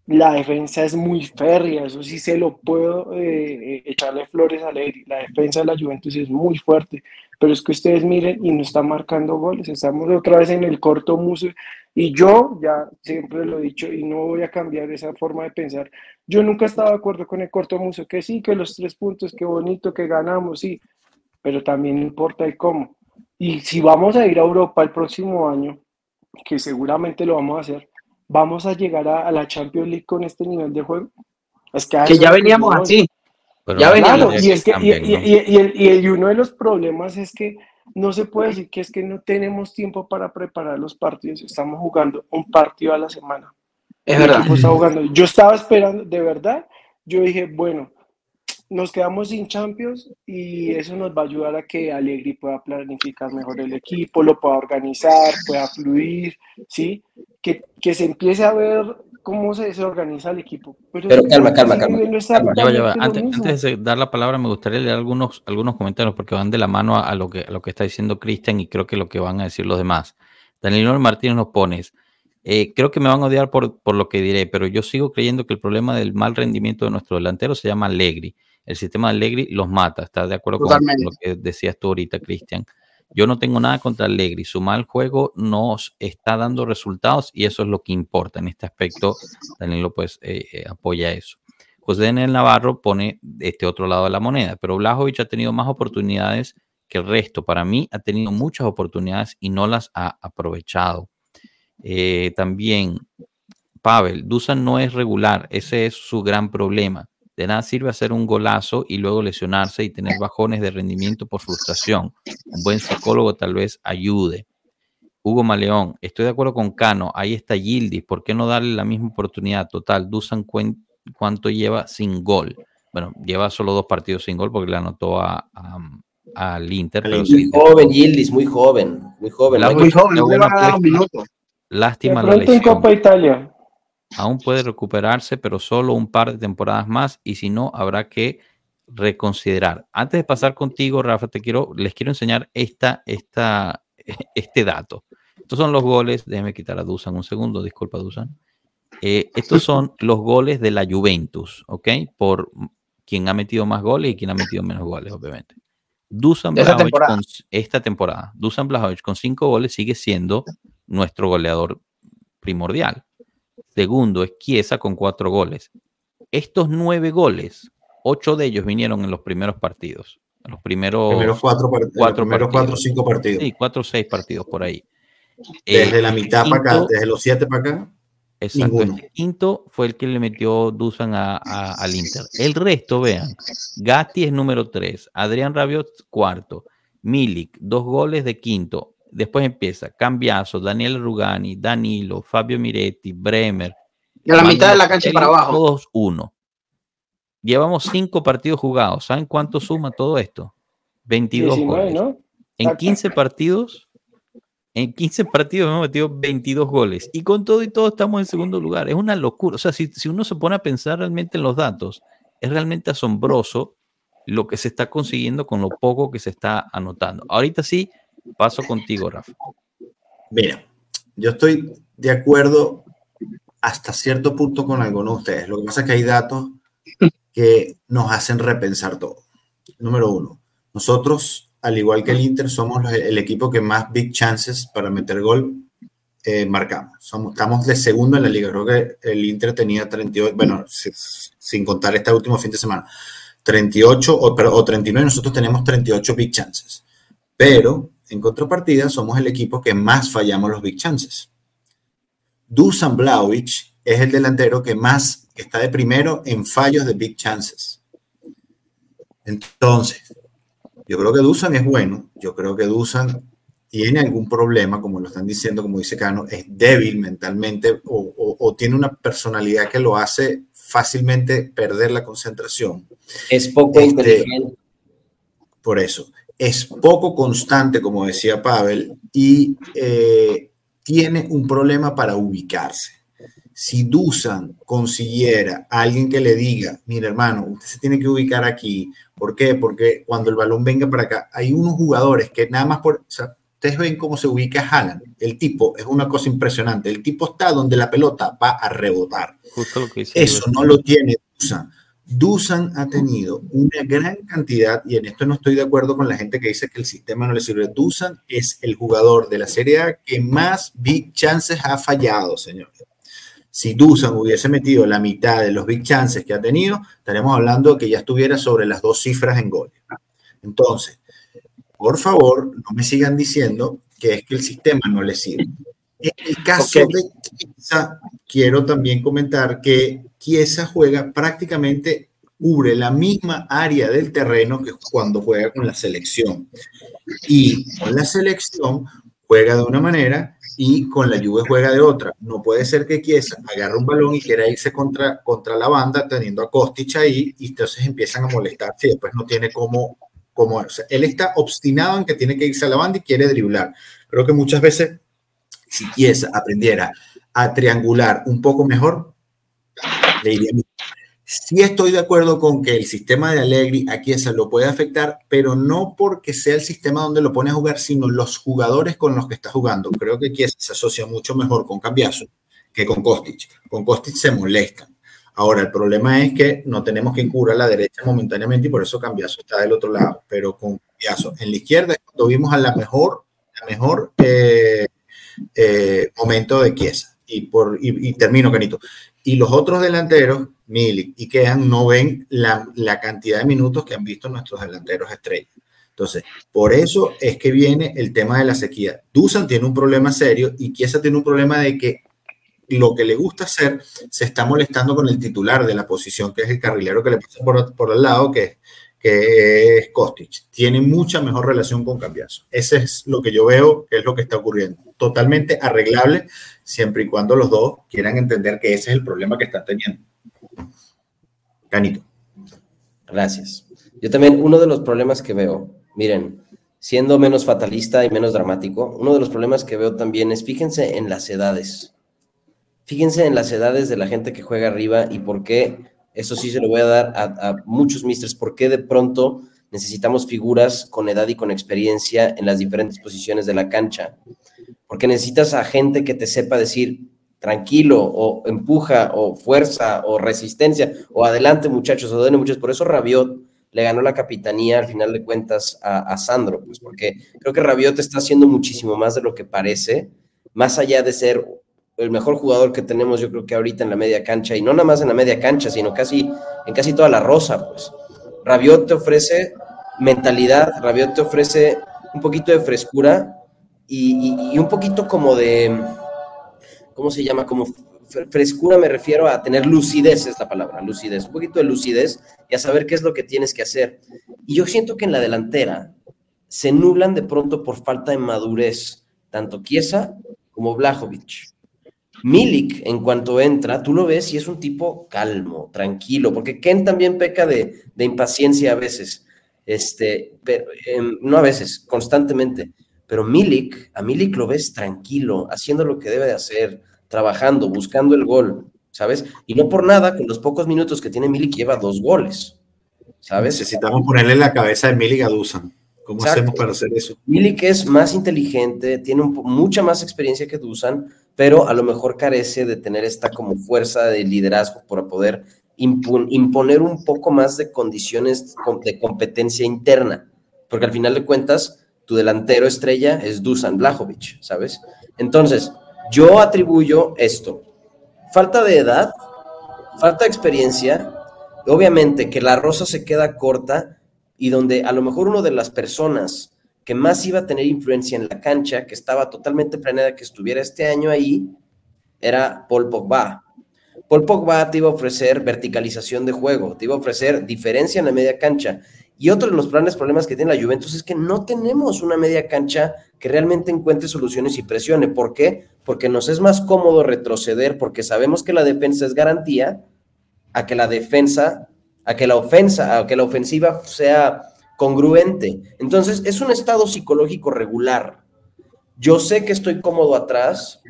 La defensa es muy férrea, eso sí se lo puedo eh, eh, echarle flores a. La defensa de la Juventus es muy fuerte, pero es que ustedes miren y no está marcando goles. Estamos otra vez en el corto muso y yo ya siempre lo he dicho y no voy a cambiar esa forma de pensar. Yo nunca he estado de acuerdo con el corto muso, que sí, que los tres puntos, que bonito, que ganamos, sí. pero también importa el cómo. Y si vamos a ir a Europa el próximo año, que seguramente lo vamos a hacer, vamos a llegar a, la Champions League con este nivel de juego. Es que, ya veníamos así. ya veníamos. y, es que, y, uno de los problemas es que no se puede decir que es que no tenemos tiempo para preparar los partidos. Estamos jugando un partido a la semana. Es verdad. jugando. Yo estaba esperando, de verdad, yo dije, bueno, nos quedamos sin Champions y eso nos va a ayudar a que Allegri pueda planificar mejor el equipo, lo pueda organizar, pueda fluir, ¿sí? Que, que se empiece a ver cómo se, se organiza el equipo. Pero, calma, calma, calma. Antes, de dar la palabra, me gustaría leer algunos, algunos comentarios porque van de la mano a, lo, que, a lo que está diciendo Cristian y creo que lo que van a decir los demás. Daniel Martínez nos pone, eh, creo que me van a odiar por, por, lo que diré, pero yo sigo creyendo que el problema del mal rendimiento de nuestro delantero se llama Allegri. El sistema de Allegri los mata. ¿Estás de acuerdo con lo que decías tú ahorita, Cristian? Yo no tengo nada contra Allegri. Su mal juego nos está dando resultados y eso es lo que importa. En este aspecto, Danilo pues eh, eh, apoya eso. José Daniel Navarro pone este otro lado de la moneda, pero Blajovic ha tenido más oportunidades que el resto. Para mí ha tenido muchas oportunidades y no las ha aprovechado. Eh, también, Pavel, Dusan no es regular, ese es su gran problema. De nada sirve hacer un golazo y luego lesionarse y tener bajones de rendimiento por frustración. Un buen psicólogo tal vez ayude. Hugo Maleón, estoy de acuerdo con Cano, ahí está Gildis, ¿por qué no darle la misma oportunidad? Total, Dusan cuánto lleva sin gol. Bueno, lleva solo dos partidos sin gol porque le anotó a, al Inter. muy joven, Gildis, muy joven, muy joven. muy joven, no Lástima la lesión. En Copa Italia aún puede recuperarse, pero solo un par de temporadas más y si no, habrá que reconsiderar. Antes de pasar contigo, Rafa, te quiero, les quiero enseñar esta, esta, este dato. Estos son los goles, déjeme quitar a Dusan un segundo, disculpa Dusan. Eh, estos son los goles de la Juventus, ¿ok? Por quien ha metido más goles y quien ha metido menos goles, obviamente. Dusan Blajovic con esta temporada, Dusan Blajovic con cinco goles sigue siendo nuestro goleador primordial. Segundo es Chiesa con cuatro goles. Estos nueve goles, ocho de ellos vinieron en los primeros partidos. En los primeros, cuatro, cuatro, primeros cuatro o cinco partidos. Sí, cuatro o seis partidos por ahí. Desde la mitad para acá, desde los siete para acá. Exacto. El quinto fue el que le metió Dusan a, al Inter. El resto, vean, Gatti es número tres, Adrián Rabiot cuarto, Milik, dos goles de quinto, Después empieza Cambiazo, Daniel Rugani, Danilo, Fabio Miretti, Bremer. De la mitad de la cancha para abajo. Todos uno. Llevamos cinco partidos jugados. ¿Saben cuánto suma todo esto? 22 goles. En 15 partidos, en 15 partidos hemos metido 22 goles. Y con todo y todo estamos en segundo lugar. Es una locura. O sea, si, si uno se pone a pensar realmente en los datos, es realmente asombroso lo que se está consiguiendo con lo poco que se está anotando. Ahorita sí, Paso contigo, Rafa. Mira, yo estoy de acuerdo hasta cierto punto con algunos de ustedes. Lo que pasa es que hay datos que nos hacen repensar todo. Número uno, nosotros, al igual que el Inter, somos el equipo que más big chances para meter gol eh, marcamos. Somos, estamos de segundo en la liga. Creo que el Inter tenía 38, bueno, sin contar este último fin de semana, 38 o, o 39, nosotros tenemos 38 big chances. Pero en contrapartida, somos el equipo que más fallamos los big chances. Dusan Blaovic es el delantero que más está de primero en fallos de big chances. Entonces, yo creo que Dusan es bueno. Yo creo que Dusan tiene algún problema, como lo están diciendo, como dice Cano, es débil mentalmente o, tiene una personalidad que lo hace fácilmente perder la concentración. Es poco este, inteligente. Por eso es poco constante, como decía Pavel, y eh, tiene un problema para ubicarse. Si Dusan consiguiera a alguien que le diga, mira hermano, usted se tiene que ubicar aquí. ¿Por qué? Porque cuando el balón venga para acá, hay unos jugadores que nada más por... O sea, ustedes ven cómo se ubica Haaland. El tipo es una cosa impresionante. El tipo está donde la pelota va a rebotar. Eso no lo tiene Dusan. Dusan ha tenido una gran cantidad, y en esto no estoy de acuerdo con la gente que dice que el sistema no le sirve. Dusan es el jugador de la Serie A que más big chances ha fallado, señores. Si Dusan hubiese metido la mitad de los big chances que ha tenido, estaremos hablando de que ya estuviera sobre las dos cifras en goles. Entonces, por favor, no me sigan diciendo que es que el sistema no le sirve. En el caso de Chiesa, quiero también comentar que Chiesa juega prácticamente cubre la misma área del terreno que cuando juega con la selección. Y con la selección juega de una manera y con la Juve juega de otra. No puede ser que Chiesa agarre un balón y quiera irse contra, contra la banda teniendo a Kostic ahí y entonces empiezan a molestarse y después no tiene cómo, cómo él está obstinado en que tiene que irse a la banda y quiere driblar. Creo que muchas veces si Chiesa aprendiera a triangular un poco mejor, le Sí estoy de acuerdo con que el sistema de Allegri a Chiesa lo puede afectar, pero no porque sea el sistema donde lo pone a jugar, sino los jugadores con los que está jugando. Creo que Chiesa se asocia mucho mejor con Cambiaso que con Kostic. Con Kostic se molestan. Ahora, el problema es que no tenemos que curar la derecha momentáneamente y por eso Cambiaso está del otro lado. Pero con Cambiaso en la izquierda cuando vimos a la mejor, la mejor eh, eh, momento de Chiesa. Y, por, y, y termino, Canito. Y los otros delanteros, Milik y Kean, no ven la, cantidad de minutos que han visto nuestros delanteros estrellas. Entonces, por eso es que viene el tema de la sequía. Dusan tiene un problema serio y Chiesa tiene un problema de que lo que le gusta hacer se está molestando con el titular de la posición, que es el carrilero que le pasa por, por el lado, que, que es Kostic. Tiene mucha mejor relación con Cambiaso. Ese es lo que yo veo que es lo que está ocurriendo. Totalmente arreglable siempre y cuando los dos quieran entender que ese es el problema que están teniendo. Canito. Gracias. Yo también, uno de los problemas que veo, miren, siendo menos fatalista y menos dramático, uno de los problemas que veo también es, fíjense en las edades. Fíjense en las edades de la gente que juega arriba y por qué, eso sí se lo voy a dar a, a muchos misters, por qué de pronto necesitamos figuras con edad y con experiencia en las diferentes posiciones de la cancha porque necesitas a gente que te sepa decir tranquilo o empuja o fuerza o resistencia o adelante muchachos o den muchachos. Por eso Rabiot le ganó la capitanía al final de cuentas a, Sandro, pues porque creo que Rabiot está haciendo muchísimo más de lo que parece, más allá de ser el mejor jugador que tenemos yo creo que ahorita en la media cancha y no nada más en la media cancha, sino casi en casi toda la rosa, pues. Rabiot te ofrece mentalidad, Rabiot te ofrece un poquito de frescura y, un poquito como de, ¿cómo se llama? Como frescura me refiero a tener lucidez, es la palabra, lucidez, un poquito de lucidez y a saber qué es lo que tienes que hacer. Y yo siento que en la delantera se nublan de pronto por falta de madurez, tanto Kiesa como Blajovic. Milik, en cuanto entra, tú lo ves y es un tipo calmo, tranquilo, porque Ken también peca de, de impaciencia a veces, este, pero, eh, no a veces, constantemente. Pero Milik, a Milik lo ves tranquilo, haciendo lo que debe de hacer, trabajando, buscando el gol, ¿sabes? Y no por nada, con los pocos minutos que tiene Milik lleva dos goles, ¿sabes? Necesitamos ponerle la cabeza de Milik a Dusan. ¿Cómo hacemos para hacer eso? Milik es más inteligente, tiene mucha más experiencia que Dusan, pero a lo mejor carece de tener esta como fuerza de liderazgo para poder imponer un poco más de condiciones de competencia interna, porque al final de cuentas tu delantero estrella es Dusan Blajovic, ¿sabes? Entonces, yo atribuyo esto. Falta de edad, falta de experiencia, obviamente que la rosa se queda corta y donde a lo mejor una de las personas que más iba a tener influencia en la cancha, que estaba totalmente planeada que estuviera este año ahí, era Paul Pogba. Paul Pogba te iba a ofrecer verticalización de juego, te iba a ofrecer diferencia en la media cancha y otro de los grandes problemas que tiene la Juventus es que no tenemos una media cancha que realmente encuentre soluciones y presione. ¿Por qué? Porque nos es más cómodo retroceder porque sabemos que la defensa es garantía a que la defensa, a que la ofensa, a que la ofensiva sea congruente. Entonces, es un estado psicológico regular. Yo sé que estoy cómodo atrás,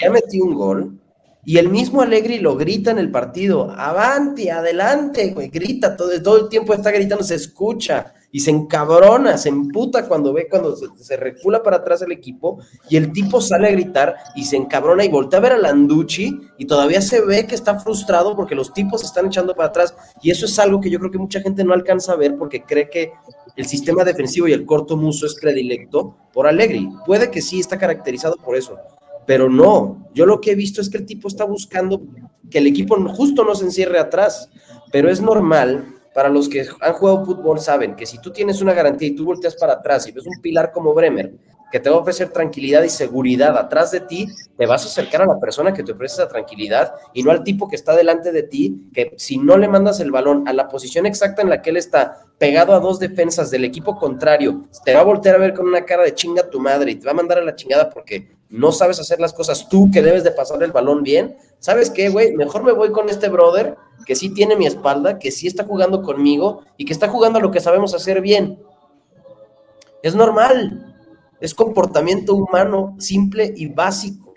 ya metí un gol, y el mismo Alegri lo grita en el partido, avanti, adelante, güey, grita, todo, todo el tiempo está gritando, se escucha y se encabrona, se emputa cuando ve, cuando se, recula para atrás el equipo y el tipo sale a gritar y se encabrona y voltea a ver a Landucci y todavía se ve que está frustrado porque los tipos se están echando para atrás y eso es algo que yo creo que mucha gente no alcanza a ver porque cree que el sistema defensivo y el corto muso es predilecto por Alegri. Puede que sí está caracterizado por eso, pero no, yo lo que he visto es que el tipo está buscando que el equipo justo no se encierre atrás, pero es normal para los que han jugado fútbol saben que si tú tienes una garantía y tú volteas para atrás y ves un pilar como Bremer, que te va a ofrecer tranquilidad y seguridad atrás de ti, te vas a acercar a la persona que te ofrece esa tranquilidad y no al tipo que está delante de ti, que si no le mandas el balón a la posición exacta en la que él está, pegado a dos defensas del equipo contrario, te va a voltear a ver con una cara de chinga tu madre y te va a mandar a la chingada porque no sabes hacer las cosas tú que debes de pasar el balón bien. ¿Sabes qué, güey? Mejor me voy con este brother que sí tiene mi espalda, que sí está jugando conmigo y que está jugando a lo que sabemos hacer bien. Es normal, es comportamiento humano simple y básico.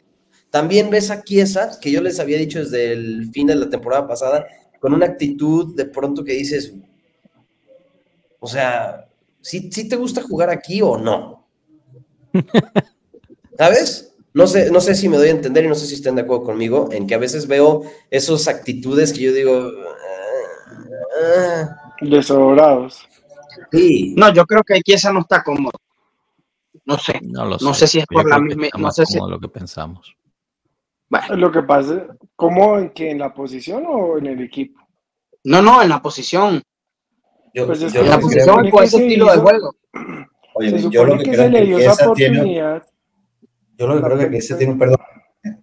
También ves a Kiesa, que yo les había dicho desde el fin de la temporada pasada, con una actitud de pronto que dices, o sea, ¿sí, te gusta jugar aquí o no? ¿Sabes? No sé, no sé si me doy a entender y no sé si estén de acuerdo conmigo en que a veces veo esas actitudes que yo digo... Ah, Desobrados. Sí. No, yo creo que Kiesa no está cómodo. No sé. No, sé. si es por la misma. No sé si... lo que pensamos. Lo que pasa, ¿cómo en que en la posición o en el equipo? No, no, en la posición. Yo, pues en la posición con ese estilo de juego. Oye, yo lo que, creo que, que esa tiene, yo lo que creo que ese tiene un perdón,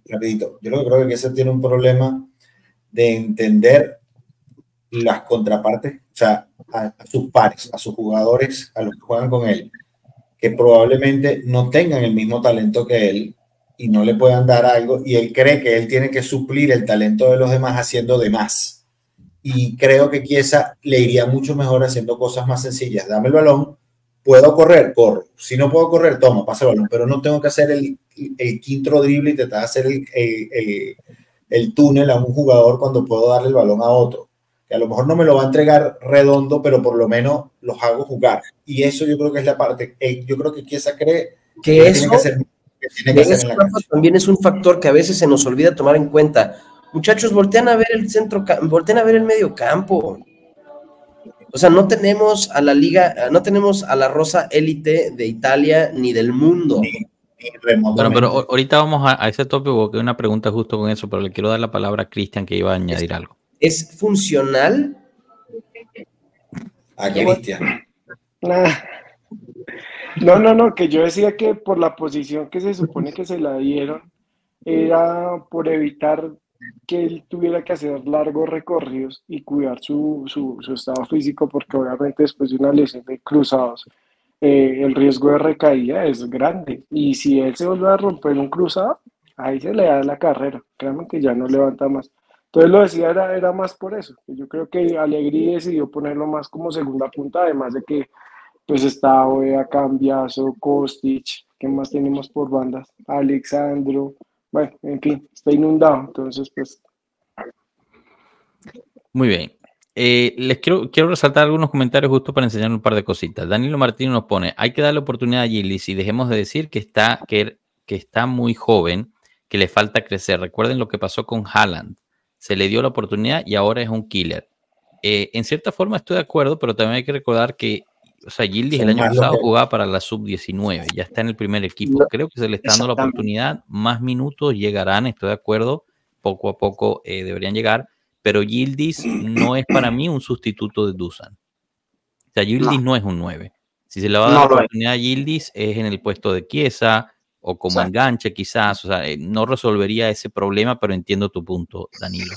rapidito, yo lo que creo que ese tiene un problema de entender las contrapartes, o sea, a, sus pares, a sus jugadores, a los que juegan con él, que probablemente no tengan el mismo talento que él y no le puedan dar algo y él cree que él tiene que suplir el talento de los demás haciendo de más. Y creo que Kiesa le iría mucho mejor haciendo cosas más sencillas. Dame el balón, puedo correr, corro. Si no puedo correr, toma, pasa el balón, pero no tengo que hacer el, el quinto drible y tratar de hacer el, el, el túnel a un jugador cuando puedo darle el balón a otro que a lo mejor no me lo va a entregar redondo, pero por lo menos los hago jugar. Y eso yo creo que es la parte, yo creo que Kiesa cree que, eso también es un factor que a veces se nos olvida tomar en cuenta. Muchachos, voltean a ver el centro, voltean a ver el medio campo. O sea, no tenemos a la liga, no tenemos a la rosa élite de Italia ni del mundo. bueno, pero ahorita vamos a, a ese tópico, que hay una pregunta justo con eso, pero le quiero dar la palabra a Cristian que iba a añadir algo es funcional. A Cristian. No, no, no, que yo decía que por la posición que se supone que se la dieron, era por evitar que él tuviera que hacer largos recorridos y cuidar su, estado físico, porque obviamente después de una lesión de cruzados, eh, el riesgo de recaída es grande. Y si él se vuelve a romper un cruzado, ahí se le da la carrera. Realmente ya no levanta más. Entonces lo decía era, era más por eso. Yo creo que Alegría decidió ponerlo más como segunda punta, además de que pues está Oea, Cambiazo, Kostic, ¿qué más tenemos por bandas? Alexandro, bueno, en fin, está inundado, entonces pues... Muy bien. Eh, les quiero, quiero resaltar algunos comentarios justo para enseñar un par de cositas. Danilo Martín nos pone, hay que darle oportunidad a Gillis y dejemos de decir que está, que, que está muy joven, que le falta crecer. Recuerden lo que pasó con Haaland se le dio la oportunidad y ahora es un killer. Eh, en cierta forma estoy de acuerdo, pero también hay que recordar que, o sea, Gildis el año pasado jugaba para la sub-19, ya está en el primer equipo. Creo que se le está dando la oportunidad, más minutos llegarán, estoy de acuerdo, poco a poco eh, deberían llegar, pero Gildis no es para mí un sustituto de Dusan. O sea, Gildis no. es un 9. Si se le va a dar la oportunidad a Gildis es en el puesto de Chiesa, o como enganche quizás, o sea, eh, no resolvería ese problema, pero entiendo tu punto, Danilo.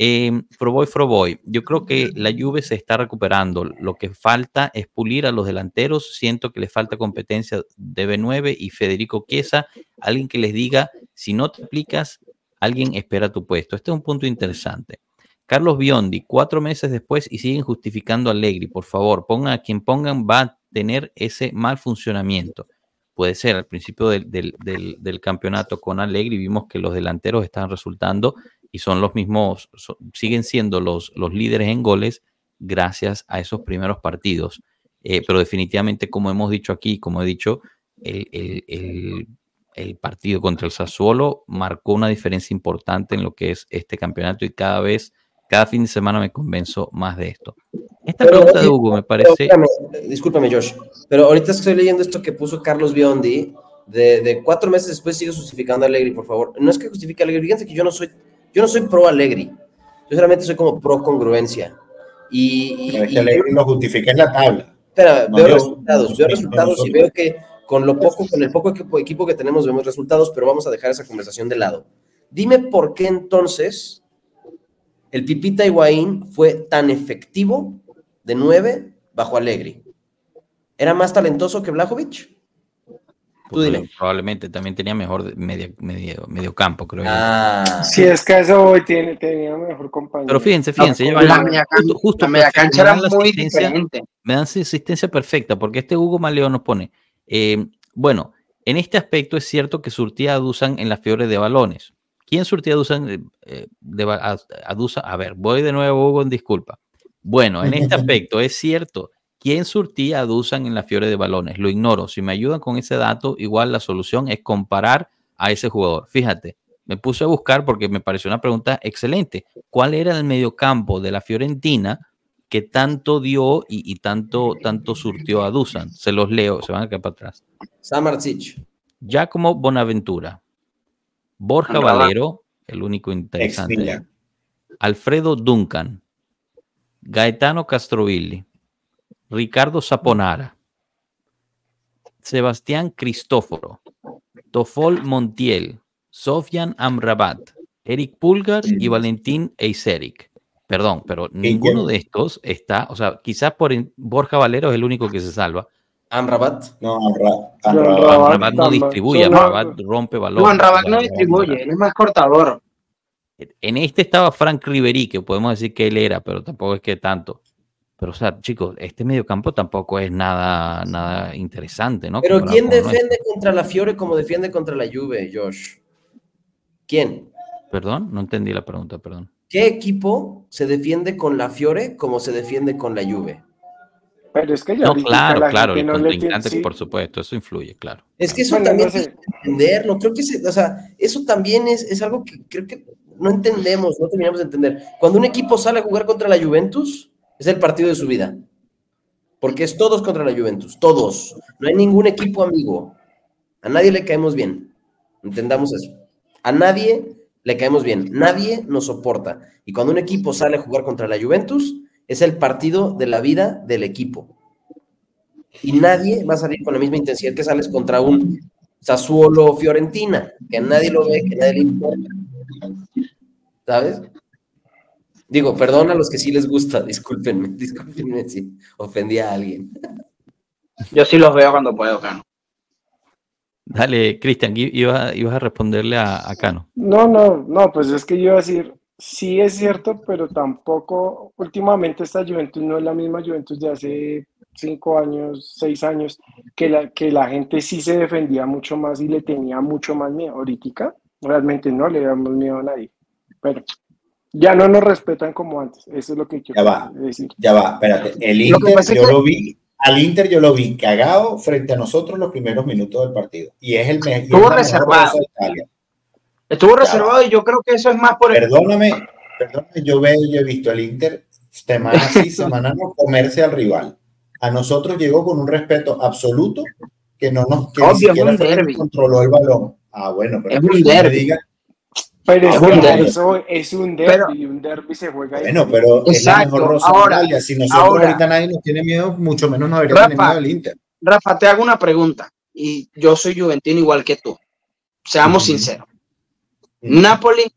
Eh, Froboy, Froboy, yo creo que la Juve se está recuperando. Lo que falta es pulir a los delanteros. Siento que le falta competencia de B9 y Federico Chiesa, alguien que les diga, si no te aplicas, alguien espera tu puesto. Este es un punto interesante. Carlos Biondi, cuatro meses después y siguen justificando a Allegri. Por favor, pongan a quien pongan, va a tener ese mal funcionamiento puede ser al principio del, campeonato con Allegri vimos que los delanteros están resultando y son los mismos, siguen siendo los, los líderes en goles gracias a esos primeros partidos. Eh, pero definitivamente, como hemos dicho aquí, como he dicho, el, el, partido contra el Sassuolo marcó una diferencia importante en lo que es este campeonato y cada vez cada fin de semana me convenzo más de esto. Esta pregunta de Hugo me parece. discúlpame, Josh, pero ahorita estoy leyendo esto que puso Carlos Biondi, de, cuatro meses después sigue justificando a Allegri, por favor. No es que justifique a Allegri, fíjense que yo no soy, yo no soy pro Allegri, yo solamente soy como pro congruencia. Y, y, y lo justifica en la tabla. Espera, veo resultados, veo resultados y veo que con lo poco, con el poco equipo, equipo que tenemos vemos resultados, pero vamos a dejar esa conversación de lado. Dime por qué entonces el Pipita Higuaín fue tan efectivo de 9 bajo Allegri. ¿Era más talentoso que Blajovic? Tú dile. Probablemente también tenía mejor medio, medio, medio campo, creo ah, Sí, es que eso hoy tiene, tenía mejor compañero. Pero fíjense, fíjense, la, la justo, justo la media cancha era muy diferente. Me dan asistencia perfecta, porque este Hugo Maleo nos pone, eh, bueno, en este aspecto es cierto que surtía a Dusan en las fiebres de balones. ¿Quién surtía a Dusan? Eh, eh, de, a, a, Dusan? a ver, voy de nuevo, Hugo, en disculpa. Bueno, en este aspecto es cierto ¿Quién surtía a Dusan en la Fiore de balones? Lo ignoro. Si me ayudan con ese dato, igual la solución es comparar a ese jugador. Fíjate, me puse a buscar porque me pareció una pregunta excelente. ¿Cuál era el mediocampo de la Fiorentina que tanto dio y, tanto, tanto surtió a Dusan? Se los leo, se van a quedar para atrás. Samarcic. Giacomo Bonaventura. Borja Valero, el único interesante. Alfredo Duncan. Gaetano Castrovilli. Ricardo Saponara, Sebastián Cristóforo, Tofol Montiel, Sofian Amrabat, Eric Pulgar y Valentín Eiseric. Perdón, pero ninguno de estos está, o sea, quizás por Borja Valero es el único que se salva. Amrabat. No, Amrabat. Amrabat, no distribuye, Amrabat rompe valor. No, Amrabat no distribuye, él es más cortador. En este estaba Frank Riveri, que podemos decir que él era, pero tampoco es que tanto. Pero, o sea, chicos, este mediocampo tampoco es nada, nada interesante, ¿no? Pero ¿quién defiende contra la Fiore como defiende contra la Juve, Josh? ¿Quién? Perdón, no entendí la pregunta, perdón. ¿Qué equipo se defiende con la Fiore como se defiende con la Juve? Pero es que ya no, claro, claro, el contrincante, por supuesto, eso influye, claro. Es que eso también no entender, no creo que se, o sea, eso también es, es algo que creo que no entendemos, no terminamos de entender. Cuando un equipo sale a jugar contra la Juventus, es el partido de su vida. Porque es todos contra la Juventus, todos. No hay ningún equipo amigo. A nadie le caemos bien. Entendamos eso. A nadie le caemos bien. Nadie nos soporta. Y cuando un equipo sale a jugar contra la Juventus, es el partido de la vida del equipo. Y nadie va a salir con la misma intensidad que sales contra un Sassuolo Fiorentina, que nadie lo ve, que nadie le importa. ¿Sabes? Digo, perdón a los que sí les gusta, discúlpenme, discúlpenme si ofendí a alguien. Yo sí los veo cuando puedo, Cano. Dale, Cristian, ibas, a responderle a, Cano. No, no, no, pues es que yo iba a decir, sí es cierto, pero tampoco, últimamente esta Juventus no es la misma Juventus de hace cinco años, seis años, que la, que la gente sí se defendía mucho más y le tenía mucho más miedo. Ahorita realmente no le damos miedo a nadie. Pero ya no nos respetan como antes, eso es lo que quiero ya va, decir. Ya va, espérate. El Inter, yo lo vi, al Inter yo lo vi cagado frente a nosotros los primeros minutos del partido. Y es el, mejor. Estuvo reservado. Estuvo reservado y yo creo que eso es más por el... Perdóname, perdóname, yo, veo, yo he visto al Inter semana sí, semana no comerse al rival. A nosotros llegó con un respeto absoluto que no nos que Obvio, ni siquiera controló el balón. Ah, bueno, pero es un derby. Pero es, un derby. Eso es un derby, un derby se juega Bueno, pero es la mejor Rosa ahora, Italia. Si nosotros ahorita nadie nos tiene miedo, mucho menos nos debería tener miedo al Inter. Rafa, te hago una pregunta. Y yo soy juventino igual que tú. Seamos sinceros. Napoli,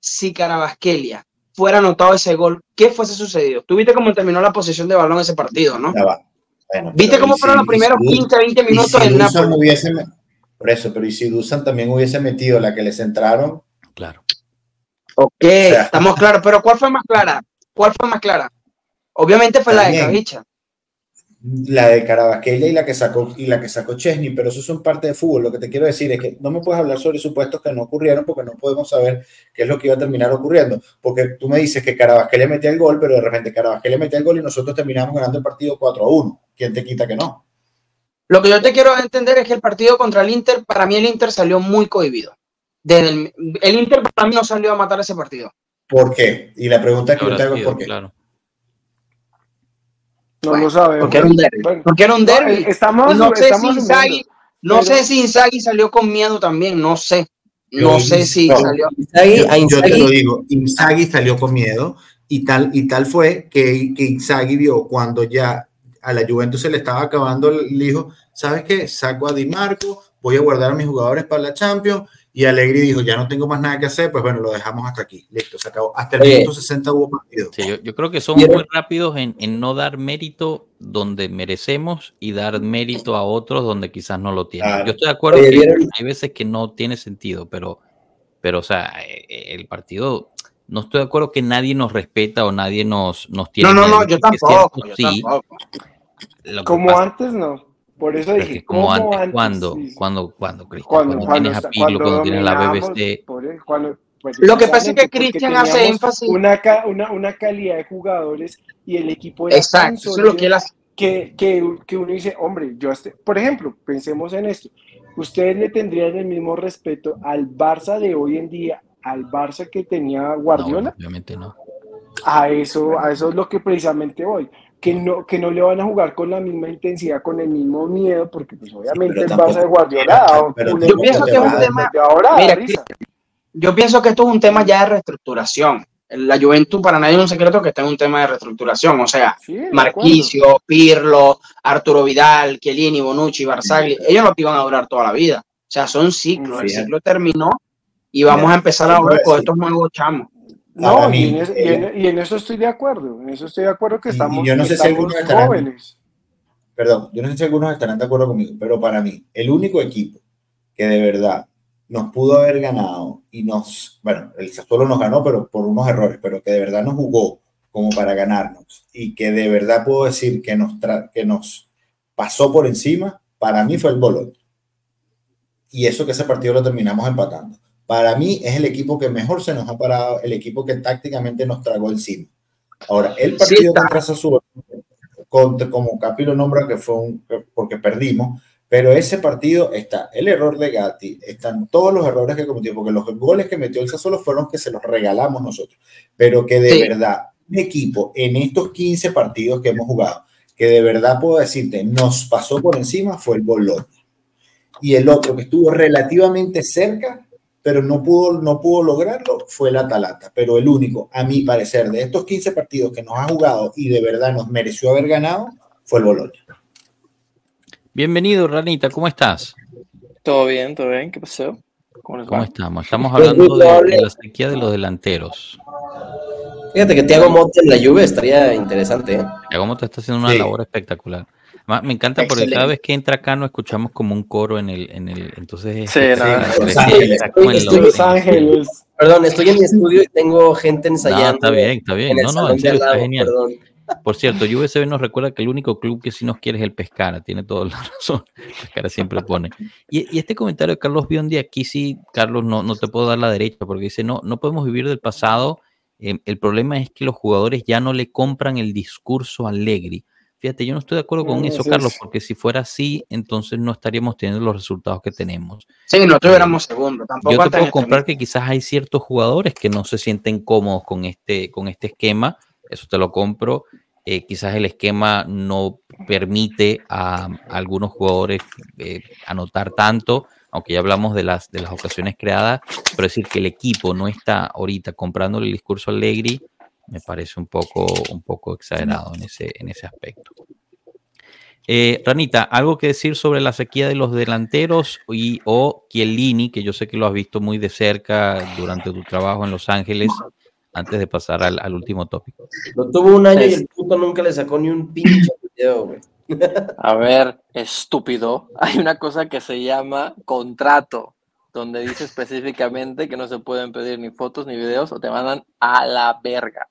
si Carabasquelia fuera anotado ese gol, ¿qué fuese sucedido? Tú viste cómo terminó la posesión de balón ese partido, ¿no? Bueno, ¿Viste cómo fueron los primeros 15, 20 minutos si del Napoli? Hubiese, por eso, pero y si Dusan también hubiese metido la que les entraron, Claro. Ok, estamos claros, pero ¿cuál fue más clara? ¿Cuál fue más clara? Obviamente fue la de Cavicha. La de Carabasquelia y la que sacó y la que sacó Chesney, pero eso son parte de fútbol. Lo que te quiero decir es que no me puedes hablar sobre supuestos que no ocurrieron porque no podemos saber qué es lo que iba a terminar ocurriendo. Porque tú me dices que Carabasquelia metía el gol, pero de repente Carabasquelia metía el gol y nosotros terminamos ganando el partido 4 a 1. ¿Quién te quita que no? Lo que yo te quiero entender es que el partido contra el Inter, para mí el Inter salió muy cohibido el, Inter para mí no salió a matar ese partido. ¿Por qué? Y la pregunta que yo te hago es por qué. Claro. No lo sabemos. Porque era un derby. porque era un derby. Estamos, no sé si Inzaghi, no sé si Inzaghi salió con miedo también, no sé. No sé si salió. Inzaghi, yo, te lo digo, Inzaghi salió con miedo Y tal, y tal fue que, que Inzaghi vio cuando ya a la Juventus se le estaba acabando el hijo, ¿sabes qué? Saco a Di Marco, voy a guardar a mis jugadores para la Champions y Alegri dijo, ya no tengo más nada que hacer, pues bueno, lo dejamos hasta aquí. Listo, se acabó. Hasta el minuto 60 hubo partido. Sí, yo, yo, creo que somos muy rápidos en, en, no dar mérito donde merecemos y dar mérito a otros donde quizás no lo tienen. Claro. Yo estoy de acuerdo Oye, que ¿vieron? hay veces que no tiene sentido, pero, pero o sea, eh, el partido, no estoy de acuerdo que nadie nos respeta o nadie nos, nos tiene. No, no, no, yo tampoco. Cierto, yo sí, tampoco. Como pasa, antes, no. Por eso dije, como antes, antes, cuando, sí. cuando, cuando, Cristian, cuando, cuando, tienes a Pilo, cuando, tienes la BBC. Por, cuando, pues, lo que pasa es que Cristian hace énfasis. Una, una, una, calidad de jugadores y el equipo era Exacto, eso es lo que, las... que, que, que, uno dice, hombre, yo, este, por ejemplo, pensemos en esto. Ustedes le tendrían el mismo respeto al Barça de hoy en día, al Barça que tenía Guardiola. No, obviamente no. A eso, a eso es lo que precisamente voy que no, que no le van a jugar con la misma intensidad, con el mismo miedo, porque pues obviamente el Barça de Guardiola. yo pienso que es un tema. Ahora, mira, yo pienso que esto es un tema ya de reestructuración. La Juventud para nadie es un secreto que está en un tema de reestructuración. O sea, sí, Marquicio, Pirlo, Arturo Vidal, Chiellini, Bonucci, Barzagli, ellos no te iban a durar toda la vida. O sea, son ciclos. Sí, el ciclo terminó y vamos a empezar ahora con estos nuevos chamos. No, mí, y, en eso, y, en, y, en eso, estoy de acuerdo. En eso estoy de acuerdo que estamos, yo no sé si jóvenes. Estarán, perdón, yo no sé si algunos estarán de acuerdo conmigo, pero para mí, el único equipo que de verdad nos pudo haber ganado y nos, bueno, el Sassuolo nos ganó, pero por unos errores, pero que de verdad nos jugó como para ganarnos y que de verdad puedo decir que nos, que nos pasó por encima, para mí fue el Bologna. Y eso que ese partido lo terminamos empatando para mí es el equipo que mejor se nos ha parado, el equipo que tácticamente nos tragó encima. Ahora, el partido sí, contra Sassuolo, como Capi lo nombra, que fue un, porque perdimos, pero ese partido está el error de Gatti, están todos los errores que cometió, porque los goles que metió el Sassuolo fueron que se los regalamos nosotros, pero que de sí. verdad, un equipo en estos 15 partidos que hemos jugado, que de verdad puedo decirte, nos pasó por encima, fue el Bologna. Y el otro que estuvo relativamente cerca pero no pudo, no pudo lograrlo, fue el Atalanta. Pero el único, a mi parecer, de estos 15 partidos que nos ha jugado y de verdad nos mereció haber ganado, fue el Bologna. Bienvenido, Ranita, ¿cómo estás? Todo bien, todo bien, ¿qué pasó? ¿Cómo, ¿Cómo estamos? Estamos hablando de, de, la sequía de los delanteros. Fíjate que Thiago Motta en la lluvia estaría interesante. ¿eh? Thiago Motta está haciendo una sí. labor espectacular. Me encanta Excelente. porque cada vez que entra acá no escuchamos como un coro en el, en el entonces sí, no, Los Ángeles. Estoy, estoy, Los Ángeles. Perdón, estoy en mi estudio y tengo gente ensayando. No, está bien, está bien. No, no, en serio, está genial. Perdón. Por cierto, USB nos recuerda que el único club que sí nos quiere es el Pescara, tiene toda la razón. Pescara siempre pone. Y, y, este comentario de Carlos Biondi, aquí sí, Carlos, no, no te puedo dar la derecha, porque dice, no, no podemos vivir del pasado. Eh, el problema es que los jugadores ya no le compran el discurso alegre. Fíjate, yo no estoy de acuerdo con eso, Carlos, porque si fuera así, entonces no estaríamos teniendo los resultados que tenemos. Sí, no tuviéramos segundo. Tampoco yo te puedo comprar que quizás hay ciertos jugadores que no se sienten cómodos con este, con este esquema, eso te lo compro. Eh, quizás el esquema no permite a, a algunos jugadores eh, anotar tanto, aunque ya hablamos de las, de las ocasiones creadas, pero decir que el equipo no está ahorita comprando el discurso Allegri me parece un poco, un poco exagerado en ese, en ese aspecto. Eh, Ranita, ¿algo que decir sobre la sequía de los delanteros y o Chiellini, que yo sé que lo has visto muy de cerca durante tu trabajo en Los Ángeles, antes de pasar al, al último tópico? Lo tuvo un año y el puto nunca le sacó ni un pinche video, güey. A ver, estúpido, hay una cosa que se llama contrato, donde dice específicamente que no se pueden pedir ni fotos ni videos o te mandan a la verga.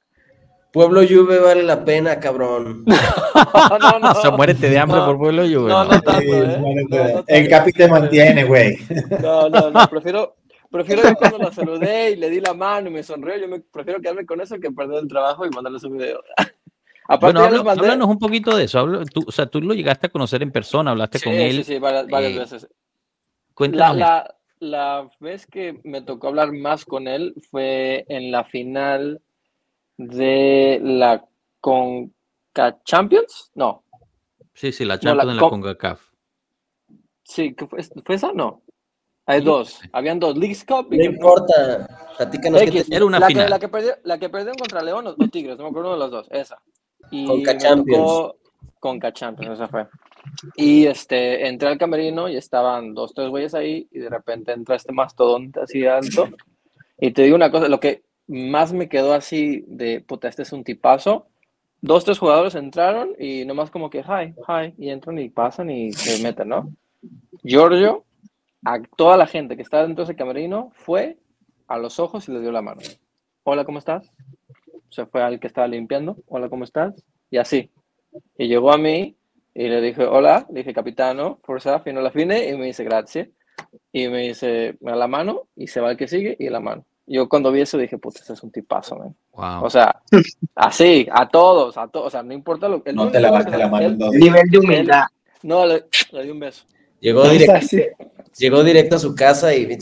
Pueblo Juve vale la pena, cabrón. no, no, no. O sea, muérete de hambre no, por Pueblo Juve. No, no, tanto, ¿eh? no, el Capi te mantiene, güey. No, no, no. Prefiero, prefiero yo cuando la saludé y le di la mano y me sonrió, yo me prefiero quedarme con eso que perder el trabajo y mandarle su video. Aparte, bueno, hablo, mandé... háblanos un poquito de eso. Hablo, tú, o sea, tú lo llegaste a conocer en persona, hablaste sí, con él. Sí, sí, varias, varias eh, veces. Cuéntame. La, la, la vez que me tocó hablar más con él fue en la final de la Conca Champions, no. Sí, sí, la Champions no, la, de la CONCACAF. Sí, ¿fue, ¿fue esa? No. Hay dos. Habían dos. Leagues Cup y No que- importa. Platícanos te- Era una la, final. Que, la, que perdió, la que perdieron contra León o Tigres, no me acuerdo uno de los dos, esa. Y Conca Champions. tocó Conca Champions, esa fue. Y este, entré al camerino y estaban dos, tres güeyes ahí y de repente entra este mastodonte así alto. Y te digo una cosa, lo que más me quedó así de, puta, este es un tipazo. Dos, tres jugadores entraron y nomás como que, hi, hi, y entran y pasan y se meten, ¿no? Giorgio, a toda la gente que estaba dentro de ese camerino, fue a los ojos y le dio la mano. Hola, ¿cómo estás? Se fue al que estaba limpiando. Hola, ¿cómo estás? Y así. Y llegó a mí y le dije, hola, le dije, capitano, forza, fino la fine, y me dice, gracias. Y me dice, me da la mano, y se va el que sigue, y la mano. Yo cuando vi eso dije, puta, este es un tipazo, man. Wow. O sea, así, a todos, a todos, o sea, no importa lo que... el No te lavaste la mano dos. Nivel de humildad. No, le, le di un beso. Llegó, directo, sí. llegó directo a su casa y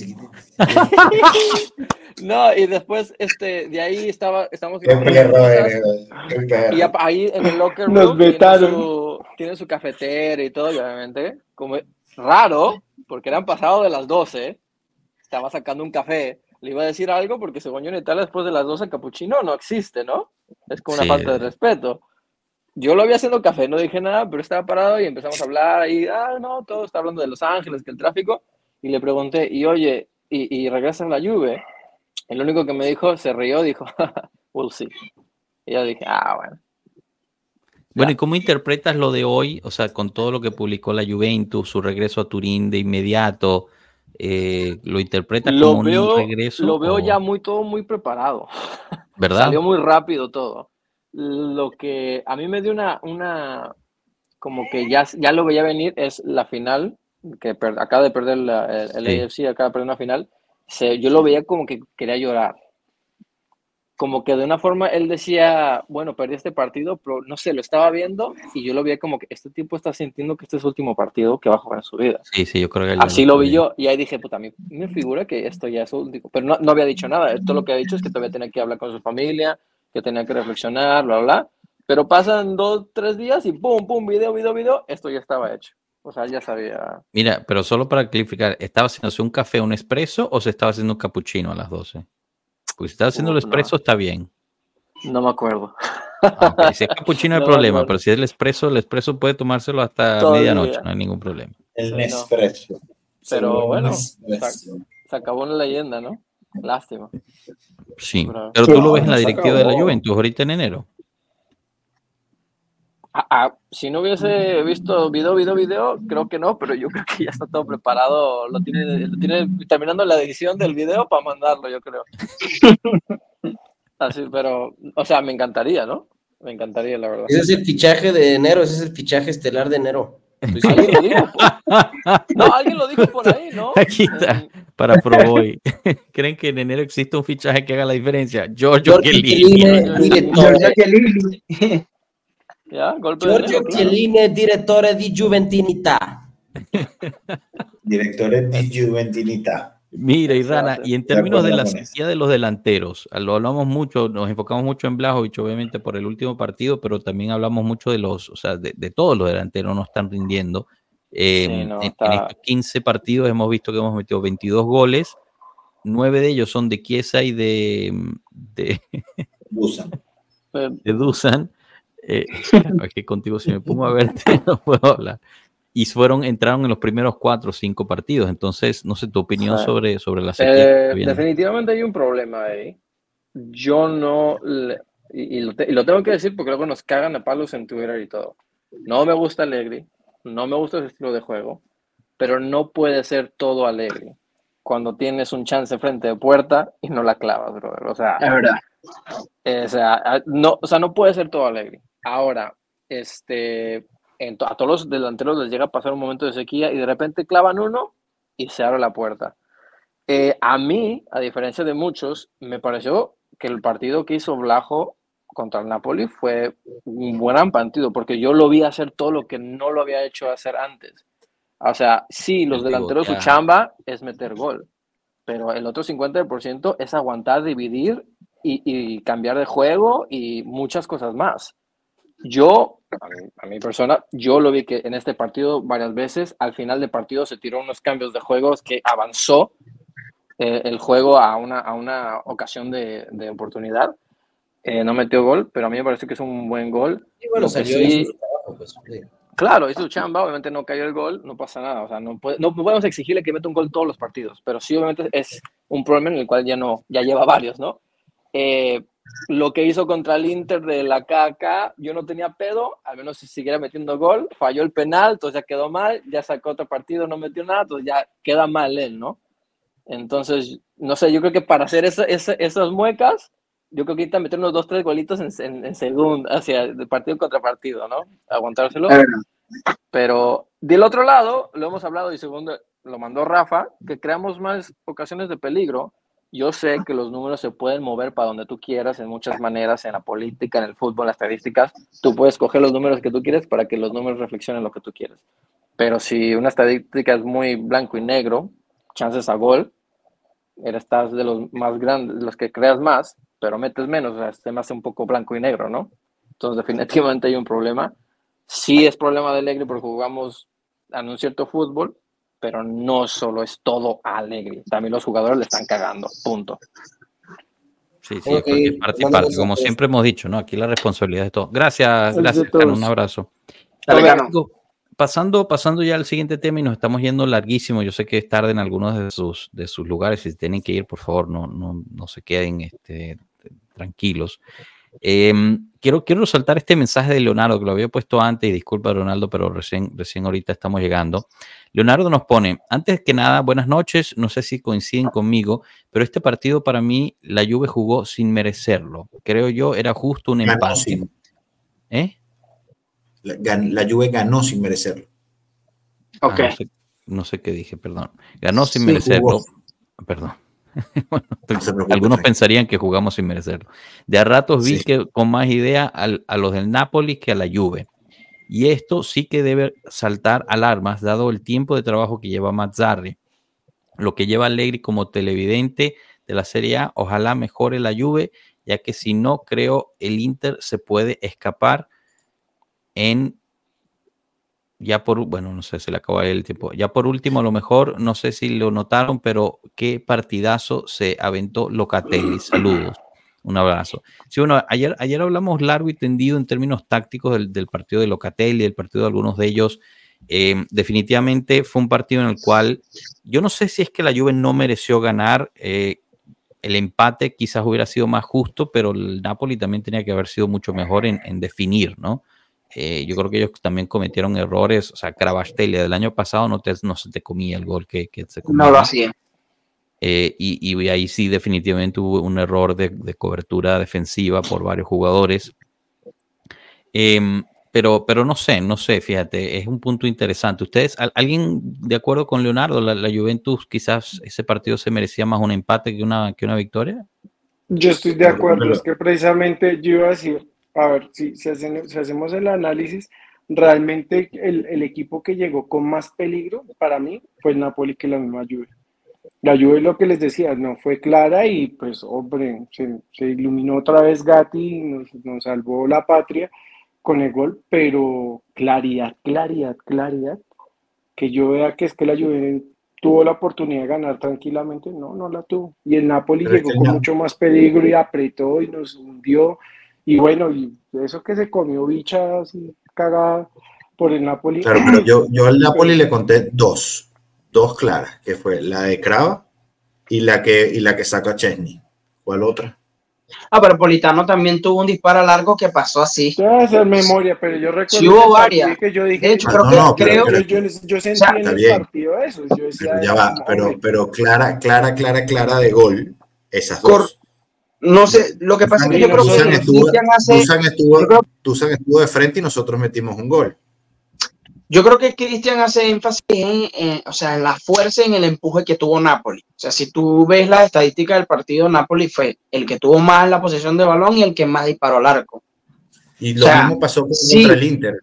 No, y después, este, de ahí estaba, estamos... Qué perro eres, güey, qué perro. Y ahí en el locker Nos room tiene su, tiene su cafetera y todo, y obviamente, como raro, porque eran pasado de las 12, estaba sacando un café, le iba a decir algo porque según yo en Italia después de las 12 capuchino no existe, ¿no? Es como una Sí. falta de respeto. Yo lo vi haciendo café, no dije nada, pero estaba parado y empezamos a hablar y, ah, no, todo está hablando de Los Ángeles, que el tráfico, y le pregunté, y oye, y, y regresa la lluvia. El único que me dijo, se rió, dijo, we'll see. Y yo dije, ah, bueno. Bueno, ¿y cómo interpretas lo de hoy? O sea, con todo lo que publicó la Juventus, su regreso a Turín de inmediato, eh, ¿lo interpretas Lo como veo, un regreso? lo veo o- ya muy todo muy preparado. ¿Verdad? Salió muy rápido todo. Lo que a mí me dio una, una como que ya, ya lo veía venir es la final, que per- acaba de perder la- el, el Sí. AFC, acaba de perder una final. Se, yo lo veía como que quería llorar. Como que de una forma él decía, bueno, perdí este partido, pero no sé, lo estaba viendo y yo lo veía como que este tipo está sintiendo que este es su último partido que va a jugar en su vida. Sí, sí, yo creo que Así lo vi yo y ahí dije, puta, a mí me figura que esto ya es su último. Pero no, no había dicho nada. Esto lo que ha dicho es que todavía tenía que hablar con su familia, que tenía que reflexionar, bla, bla, bla. Pero pasan dos, tres días y pum, pum, video, video, video, esto ya estaba hecho. O sea, ya sabía. Mira, pero solo para clarificar, ¿estaba haciéndose un café, un espresso o se estaba haciendo un cappuccino a las 12? Pues si estaba haciendo el no. espresso, está bien. No me acuerdo. Ah, ok. Si es cappuccino no hay problema, pero si es el espresso, el espresso puede tomárselo hasta el medianoche, no hay ningún problema. El. Nespresso. Pero bueno, Nespresso. Se acabó una leyenda, ¿no? Lástima. Sí, pero tú lo ves en la directiva de la. Juventus ahorita en enero. Ah, ah, si no hubiese visto video, video, video, creo que no, pero yo creo que ya está todo preparado. Lo tiene, lo tiene terminando la edición del video para mandarlo, yo creo. Así, pero, o sea, me encantaría, ¿no? Me encantaría, la verdad. Ese es el fichaje de enero, ese es el fichaje estelar de enero. Seguro. ¿Alguien lo dijo? No, alguien lo dijo por ahí, ¿no? Aquí está. Para Pro Boy. ¿Creen que en enero existe un fichaje que haga la diferencia? Giorgio Giorgio Chiellini. Direttore. Giorgio Chiellini. De. Chiellini, direttore di Juventinità. Directores de Juventinita. Mira, Irana, Exacto. y en De términos de la sequía de los delanteros, lo hablamos mucho, nos enfocamos mucho en Blajovic, obviamente por el último partido, pero también hablamos mucho de los, o sea, de, de todos los delanteros no están rindiendo. Eh, Sí, no, en, en está- estos 15 partidos hemos visto que hemos metido 22 goles, nueve de ellos son de Chiesa y de, de, Busan. Eh, de Dusan. Eh, que contigo si me pongo a verte no puedo hablar. Y fueron, entraron en los primeros cuatro o cinco partidos. Entonces, no sé tu opinión Sí. sobre, sobre la sequía. Eh, definitivamente hay un problema ahí. Yo no, le- y, y lo te- y lo tengo que decir porque luego nos cagan a palos en Twitter y todo. No me gusta Allegri, no me gusta ese estilo de juego, pero no puede ser todo Allegri cuando tienes un chance frente de puerta y no la clavas, brother. O sea, Es verdad. eh, o sea, a- no, o sea, no puede ser todo alegre. Ahora, este, en to- a todos los delanteros les llega a pasar un momento de sequía y de repente clavan uno y se abre la puerta. Eh, a mí, a diferencia de muchos, me pareció que el partido que hizo Blajo contra el Napoli fue un buen partido, porque yo lo vi hacer todo lo que no lo había hecho hacer antes. O sea, sí, los El delanteros su chamba es meter gol, pero el otro 50% es aguantar, dividir y, y cambiar de juego y muchas cosas más. Yo a mi, persona, yo lo vi que en este partido varias veces, al final del partido se tiró unos cambios de juegos que avanzó eh, el juego a una, a una ocasión de, de oportunidad. Eh, no metió gol, pero a mí me parece que es un buen gol. Y bueno, salió sí, trabajo, pues, sí. Claro, hizo chamba, obviamente no cayó el gol, no pasa nada, o sea, no, puede, no podemos exigirle que meta un gol todos los partidos, pero sí obviamente es un problema en el cual ya no, ya lleva varios, ¿no? Eh, lo que hizo contra el Inter de la KK, yo no tenía pedo, al menos si siguiera metiendo gol, falló el penal, entonces ya quedó mal, ya sacó otro partido, no metió nada, entonces ya queda mal él, ¿no? Entonces, no sé, yo creo que para hacer esa, esa, esas muecas, yo creo que ahorita meter unos dos, tres golitos en, en, en segundo, hacia de partido contra partido, ¿no? Aguantárselo. Pero del otro lado, lo hemos hablado y segundo lo mandó Rafa, que creamos más ocasiones de peligro. Yo sé que los números se pueden mover para donde tú quieras en muchas maneras, en la política, en el fútbol, en las estadísticas. Tú puedes coger los números que tú quieres para que los números reflexionen lo que tú quieres. Pero si una estadística es muy blanco y negro, chances a gol, estás de los más grandes, los que creas más, pero metes menos, o sea, se me hace un poco blanco y negro, ¿no? Entonces, definitivamente hay un problema. Sí es problema de Alegre porque jugamos en un cierto fútbol, pero no solo es todo Alegre. También los jugadores le están cagando, punto. Sí, sí, okay. parte y parte, como siempre hemos dicho, ¿no? Aquí la responsabilidad de todo. Gracias, gracias, Cano, un abrazo. Dale, pasando, pasando ya al siguiente tema y nos estamos yendo larguísimo. Yo sé que es tarde en algunos de sus, de sus lugares. Si tienen que ir, por favor, no, no, no se queden este, tranquilos. Eh, quiero, quiero resaltar este mensaje de Leonardo, que lo había puesto antes, y disculpa, Ronaldo, pero recién, recién ahorita estamos llegando. Leonardo nos pone, antes que nada, buenas noches, no sé si coinciden conmigo, pero este partido para mí, la Juve jugó sin merecerlo. Creo yo, era justo un ganó empate. Sin, ¿Eh? la, la, Juve ganó sin merecerlo. Ok. Ah, no, sé, no, sé, qué dije, perdón. Ganó sin sí, merecerlo. Jugó. Perdón. bueno, no algunos pensarían que jugamos sin merecerlo. De a ratos vi sí. que con más idea al, a los del Napoli que a la Juve. Y esto sí que debe saltar alarmas, dado el tiempo de trabajo que lleva Mazzarri. Lo que lleva Allegri como televidente de la Serie A, ojalá mejore la Juve, ya que si no, creo el Inter se puede escapar en ya por, bueno, no sé, se le acabó el tiempo. Ya por último, a lo mejor, no sé si lo notaron, pero qué partidazo se aventó Locatelli. Saludos. Un abrazo. Sí, bueno, ayer, ayer hablamos largo y tendido en términos tácticos del, del partido de Locatelli, del partido de algunos de ellos. Eh, definitivamente fue un partido en el cual yo no sé si es que la Juve no mereció ganar. Eh, el empate quizás hubiera sido más justo, pero el Napoli también tenía que haber sido mucho mejor en, en definir, ¿no? Eh, yo creo que ellos también cometieron errores. O sea, Cravastelli del año pasado no, te, no se te comía el gol que, que se comía. No lo hacía. Eh, y, y, ahí sí definitivamente hubo un error de, de cobertura defensiva por varios jugadores. Eh, pero, pero no sé, no sé, fíjate, es un punto interesante. ¿Ustedes, alguien de acuerdo con Leonardo, la, la Juventus, quizás ese partido se merecía más un empate que una, que una victoria? Yo estoy de acuerdo, es que precisamente yo iba a decir, a ver, si, si, hacen, si hacemos el análisis, realmente el, el, equipo que llegó con más peligro para mí fue el Napoli que la misma Juve. La Juve, lo que les decía, no fue clara y pues, hombre, se, se iluminó otra vez Gatti, nos, nos, salvó la patria con el gol, pero claridad, claridad, claridad, que yo vea que es que la Juve tuvo la oportunidad de ganar tranquilamente, no, no la tuvo. Y el Napoli pero llegó con no. mucho más peligro y apretó y nos hundió. Y bueno, y eso que se comió bicha así cagada por el Napoli. Claro, pero yo, yo al Napoli le conté dos, dos claras, que fue la de Crava y la que, y la que saca Chesney. ¿Cuál otra? Ah, pero Politano también tuvo un disparo largo que pasó así. Te voy a hacer memoria, pero yo recuerdo sí, hubo varias. que yo dije, de hecho, creo, no, no, que, creo pero, yo, yo, yo, sentí o sea, en el partido eso. Yo decía, pero ya va, pero, pero clara, clara, clara, clara de gol, esas dos. Cor no sé, lo que pasa es que yo creo que estuvo, hace, Tusan estuvo, creo, estuvo de frente y nosotros metimos un gol. Yo creo que Cristian hace énfasis en, en, o sea, en la fuerza y en el empuje que tuvo Napoli. O sea, si tú ves la estadística del partido, Napoli fue el que tuvo más la posesión de balón y el que más disparó al arco. Y lo o sea, mismo pasó contra sí, el Inter.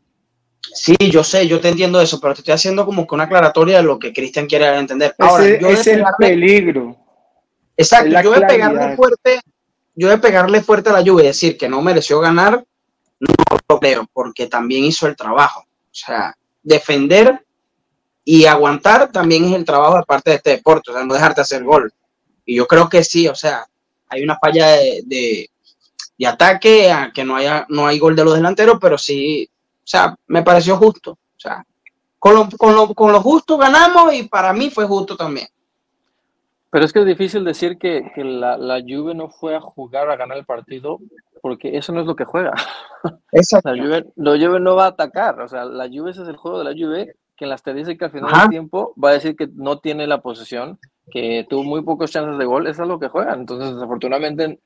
Sí, yo sé, yo te entiendo eso, pero te estoy haciendo como que una aclaratoria de lo que Cristian quiere entender. Ahora, Ese, yo es el peligro. Exacto, yo voy a pegarle fuerte, yo a pegarle fuerte a la lluvia y decir que no mereció ganar No lo creo, porque también hizo el trabajo. O sea, defender y aguantar también es el trabajo de parte de este deporte, o sea, no dejarte hacer gol. Y yo creo que sí, o sea, hay una falla de, de, ataque, que no, haya, no hay gol de los delanteros, pero sí, o sea, me pareció justo. O sea, con lo, con lo, con lo justo ganamos y para mí fue justo también. Pero es que es difícil decir que, que la, la, Juve no fue a jugar a ganar el partido, porque eso no es lo que juega. Exacto. La Juve, la Juve no va a atacar, o sea, la Juve ese es el juego de la Juve, que en las estadísticas al final del tiempo va a decir que no tiene la posesión, que tuvo muy pocos chances de gol, eso es lo que juega. Entonces, desafortunadamente,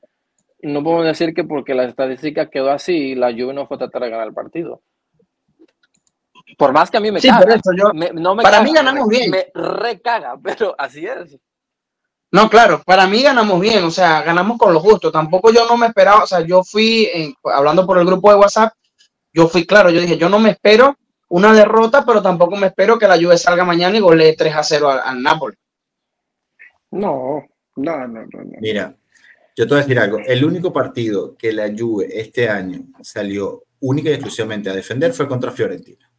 no podemos decir que porque la estadística quedó así, la Juve no fue a tratar de ganar el partido. Por más que a mí me caga, no me para mí ganamos bien. Me recaga, pero así es. No, claro, para mí ganamos bien, o sea, ganamos con lo justo. Tampoco yo no me esperaba, o sea, yo fui, hablando por el grupo de WhatsApp, yo fui claro, yo dije, yo no me espero una derrota, pero tampoco me espero que la Juve salga mañana y golee 3 a 0 al, al Napoli. No, no, no, no, Mira, yo te voy a decir algo. El único partido que la Juve este año salió única y exclusivamente a defender fue contra Fiorentina.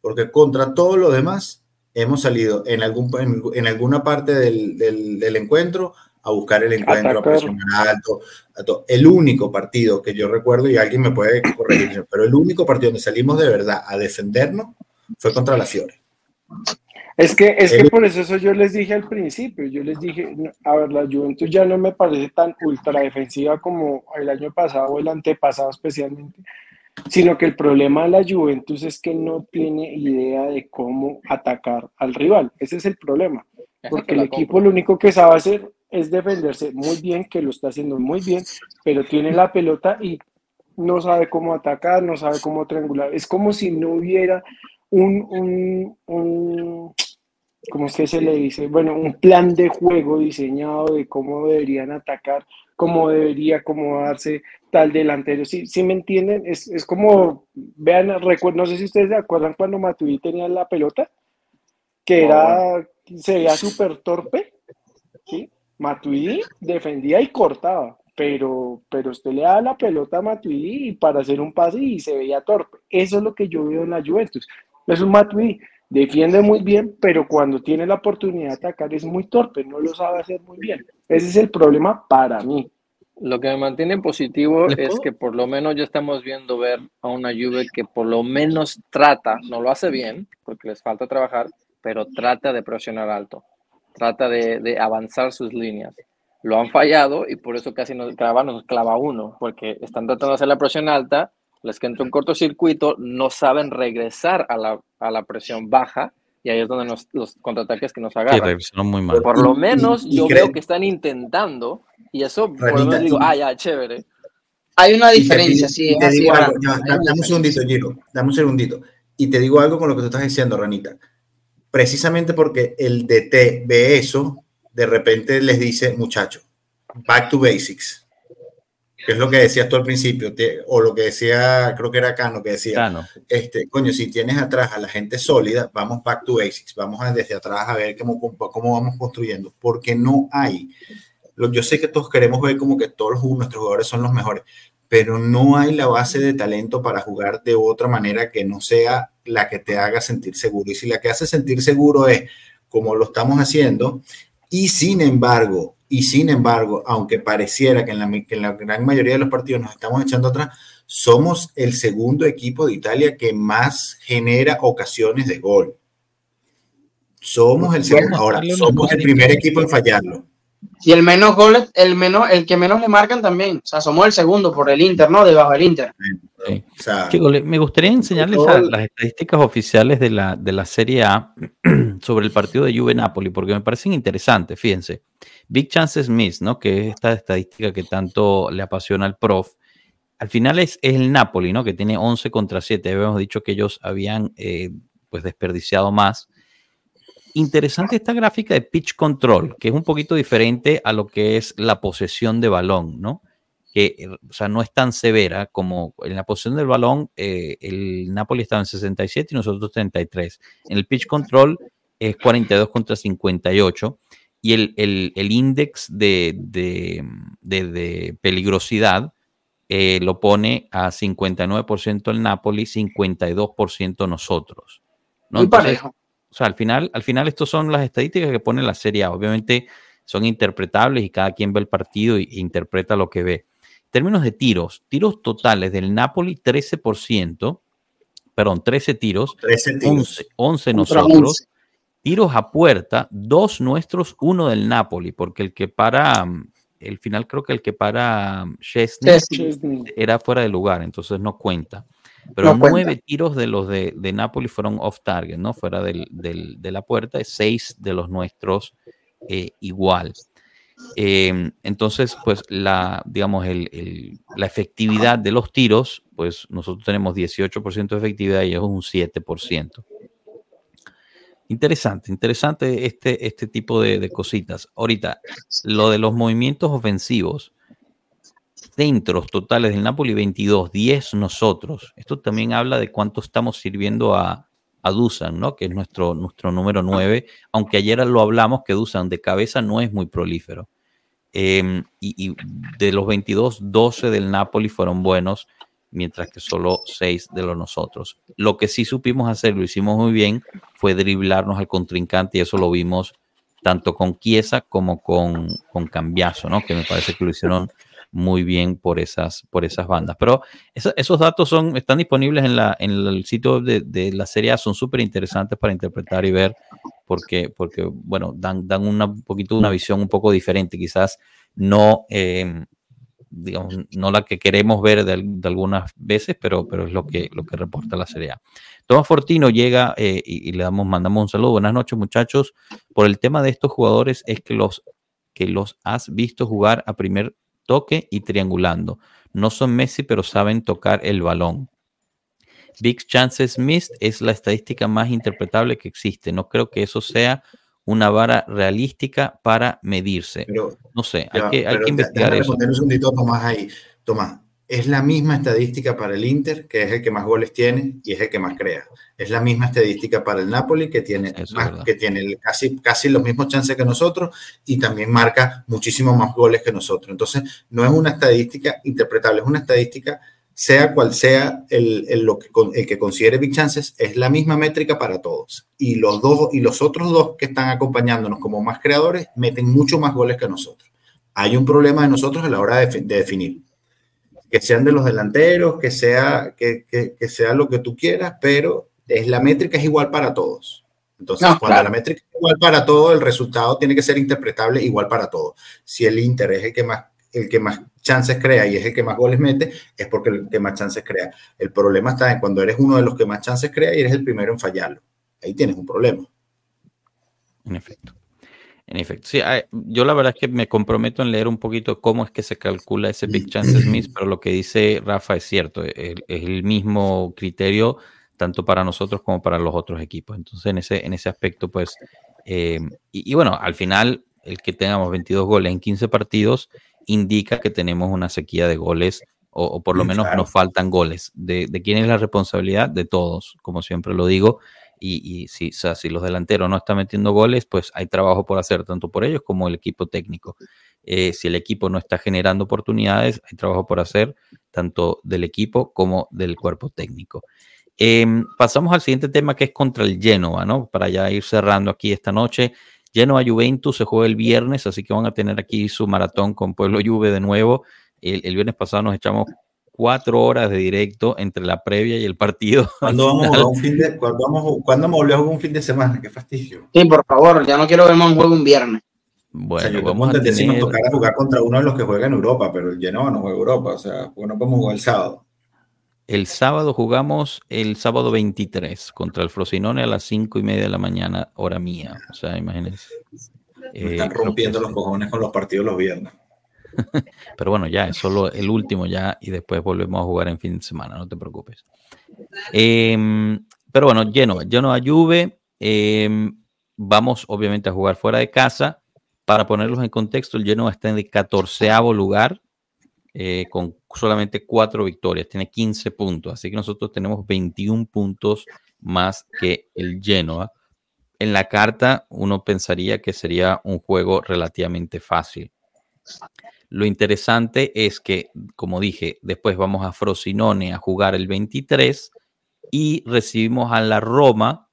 Porque contra todo lo demás hemos salido en, algún, en, alguna parte del, del, encuentro a buscar el encuentro, a presionar alto, El único partido que yo recuerdo, y alguien me puede corregir, pero el único partido donde salimos de verdad a defendernos fue contra la Fiore. Es que, es que por eso, eso yo les dije al principio, yo les dije, a ver, la Juventus ya no me parece tan ultra defensiva como el año pasado o el antepasado especialmente, sino que el problema de la Juventus es que no tiene idea de cómo atacar al rival. Ese es el problema, porque el equipo lo único que sabe hacer es defenderse muy bien, que lo está haciendo muy bien, pero tiene la pelota y no sabe cómo atacar, no sabe cómo triangular. Es como si no hubiera un, un, un ¿cómo es que se le dice? Bueno, un plan de juego diseñado de cómo deberían atacar, cómo debería acomodarse tal delantero. Si, si me entienden, es, es como, vean, recuerdo, no sé si ustedes se acuerdan cuando Matuidi tenía la pelota, que era, se veía súper torpe, ¿sí? Matuidi defendía y cortaba, pero, pero usted le da la pelota a Matuidi para hacer un pase y se veía torpe. Eso es lo que yo veo en la Juventus. Es un Matuidi, defiende muy bien, pero cuando tiene la oportunidad de atacar es muy torpe, no lo sabe hacer muy bien. Ese es el problema para mí. Lo que me mantiene positivo es que por lo menos ya estamos viendo ver a una Juve que por lo menos trata, no lo hace bien, porque les falta trabajar, pero trata de presionar alto, trata de, avanzar sus líneas. Lo han fallado y por eso casi nos clava, nos clava uno, porque están tratando de hacer la presión alta, les que entra un cortocircuito, no saben regresar a la, a la presión baja y ahí es donde nos, los contraataques que nos agarran. muy mal. Por lo menos yo creo que están intentando y eso, por lo menos digo, ah, ya, chévere. Hay una diferencia, sí. dame un segundito, Giro, dame un segundito. Y te digo algo con lo que tú estás diciendo, Ranita. Precisamente porque el DT ve eso, de repente les dice, muchacho, back to basics que es lo que decías tú al principio, o lo que decía, creo que era Cano, que decía, este, coño, si tienes atrás a la gente sólida, vamos back to basics, vamos a, desde atrás a ver cómo, cómo vamos construyendo, porque no hay, yo sé que todos queremos ver como que todos nuestros jugadores son los mejores, pero no hay la base de talento para jugar de otra manera que no sea la que te haga sentir seguro. Y si la que hace sentir seguro es como lo estamos haciendo, y sin embargo, y sin embargo, aunque pareciera que en, la, gran mayoría de los partidos nos estamos echando atrás, somos el segundo equipo de Italia que más genera ocasiones de gol. Somos el segundo, ahora somos el primer equipo en fallarlo. Y el menos goles, el menos, el que menos le marcan también. O sea, somos el segundo por el Inter, ¿no? Debajo del Inter. me gustaría enseñarles las estadísticas oficiales de la, de la Serie A sobre el partido de Juve Napoli, porque me parecen interesantes, fíjense. Big Chances Miss, ¿no? Que es esta estadística que tanto le apasiona al prof. Al final es, el Napoli, ¿no? Que tiene 11 contra 7. Habíamos dicho que ellos habían eh, pues desperdiciado más. Interesante esta gráfica de pitch control, que es un poquito diferente a lo que es la posesión de balón, ¿no? Que, eh, o sea, no es tan severa como en la posesión del balón, eh, el Napoli estaba en 67 y nosotros 33. En el pitch control es 42 contra 58 y el, el, el índice de, de, de, peligrosidad eh, lo pone a 59% el Napoli, 52% nosotros. ¿no? Muy Entonces, parejo. o sea, al final, al final estos son las estadísticas que pone la Serie A. Obviamente son interpretables y cada quien ve el partido e interpreta lo que ve. En términos de tiros, tiros totales del Napoli, 13%, perdón, 13 tiros, 13 tiros. 11, 11 Contra nosotros. 11. Tiros a puerta, dos nuestros, uno del Napoli, porque el que para, el final creo que el que para sí. Chesney. era fuera de lugar, entonces no cuenta. Pero No cuenta. nueve tiros de los de, de Napoli fueron off target, ¿no? Fuera del- del- de la puerta, y seis de los nuestros eh, igual. Eh, entonces, pues la, digamos, el- el- la efectividad de los tiros, pues nosotros tenemos 18% de efectividad y ellos un 7%. Interesante, interesante este, este tipo de, cositas. Ahorita, lo de los movimientos ofensivos, centros totales del Napoli 22, 10 nosotros. Esto también habla de cuánto estamos sirviendo a, a Dusan, ¿no? Que es nuestro, nuestro número 9, aunque ayer lo hablamos que Dusan de cabeza no es muy prolífero. Eh, y, y de los 22, 12 del Napoli fueron buenos, mientras que solo 6 de los nosotros. Lo que sí supimos hacer, lo hicimos muy bien, fue driblarnos al contrincante y eso lo vimos tanto con Chiesa como con, con Cambiaso, ¿no? Que me parece que lo hicieron muy bien por esas, por esas bandas. Pero esos datos son, están disponibles en, la, en el sitio de, de la serie A, son súper interesantes para interpretar y ver, porque, porque bueno, dan, dan una, un poquito una visión un poco diferente, quizás no, eh, digamos, no la que queremos ver de, de algunas veces, pero, pero es lo que, lo que reporta la serie A. Tomás Fortino llega eh, y, y le damos, mandamos un saludo. Buenas noches, muchachos. Por el tema de estos jugadores es que los, que los has visto jugar a primer toque y triangulando. No son Messi, pero saben tocar el balón. Big Chances Missed es la estadística más interpretable que existe. No creo que eso sea una vara realística para medirse. Pero, No sé, hay que, hay investigar eso. un segundito Tomás ahí. Tomás, es la misma estadística para el Inter, que es el que más goles tiene y es el que más crea. Es la misma estadística para el Napoli, que tiene, más- que tiene casi, casi los mismos chances que nosotros y también marca muchísimo más goles que nosotros. Entonces, no es una estadística interpretable, es una estadística, sea cual sea el, el lo que, el que considere Big Chances, es la misma métrica para todos. Y los, dos, y los otros dos que están acompañándonos como más creadores meten mucho más goles que nosotros. Hay un problema de nosotros a la hora de, defi- de definir que sean de los delanteros, que sea, que, que- que sea lo que tú quieras, pero es, la métrica es igual para todos. Entonces, No, cuando claro. la métrica es igual para todos, el resultado tiene que ser interpretable igual para todos. Si el Inter es el que más el que más chances crea y es el que más goles mete, es porque el que más chances crea. El problema está en cuando eres uno de los que más chances crea y eres el primero en fallarlo. Ahí tienes un problema. En efecto. En efecto. Sí, yo la verdad es que me comprometo en leer un poquito cómo es que se calcula ese Big Chances Miss, pero lo que dice Rafa es cierto. Es, es el mismo criterio tanto para nosotros como para los otros equipos. Entonces, en ese, en ese aspecto, pues, eh, y, y bueno, al final, el que tengamos 22 goles en 15 partidos indica que tenemos una sequía de goles o, o por lo menos claro. nos faltan goles. ¿De, de quién es la responsabilidad? De todos, como siempre lo digo. Y, y si, o sea, si los delanteros no están metiendo goles, pues hay trabajo por hacer, tanto por ellos como el equipo técnico. Eh, si el equipo no está generando oportunidades, hay trabajo por hacer, tanto del equipo como del cuerpo técnico. Em, pasamos al siguiente tema que es contra el Genoa, ¿no? Para ya ir cerrando aquí esta noche. Genoa Juventus se juega el viernes, así que van a tener aquí su maratón con Pueblo Juve de nuevo. El, el viernes pasado nos echamos cuatro horas de directo entre la previa y el partido. ¿Cuándo vamos a jugar un fin de, cuándo vamos, a- cuándo jugar un fin de semana? Qué fastidio. Sí, por favor, ya no quiero ver más un juego un viernes. O sea, Bueno, yo vamos a como si nos tener tocara jugar contra uno de los que juega en Europa, pero el Genoa no juega Europa, o sea, pues no podemos jugar el sábado. El sábado jugamos el sábado 23 contra el Frosinone a las cinco y media de la mañana, hora mía. O sea, imagínense. Me Eh, están rompiendo los cojones con los partidos los viernes. Pero bueno, ya es solo el último ya y después volvemos a jugar en fin de semana, no te preocupes. Em, pero bueno, Genoa, Genoa Juve, em, vamos obviamente a jugar fuera de casa. Para ponerlos en contexto, el Genoa está en el 14 lugar eh, con solamente cuatro victorias, tiene 15 puntos, así que nosotros tenemos 21 puntos más que el Genoa. En la carta uno pensaría que sería un juego relativamente fácil Lo interesante es que, como dije, después vamos a Frosinone a jugar el 23 y recibimos a la Roma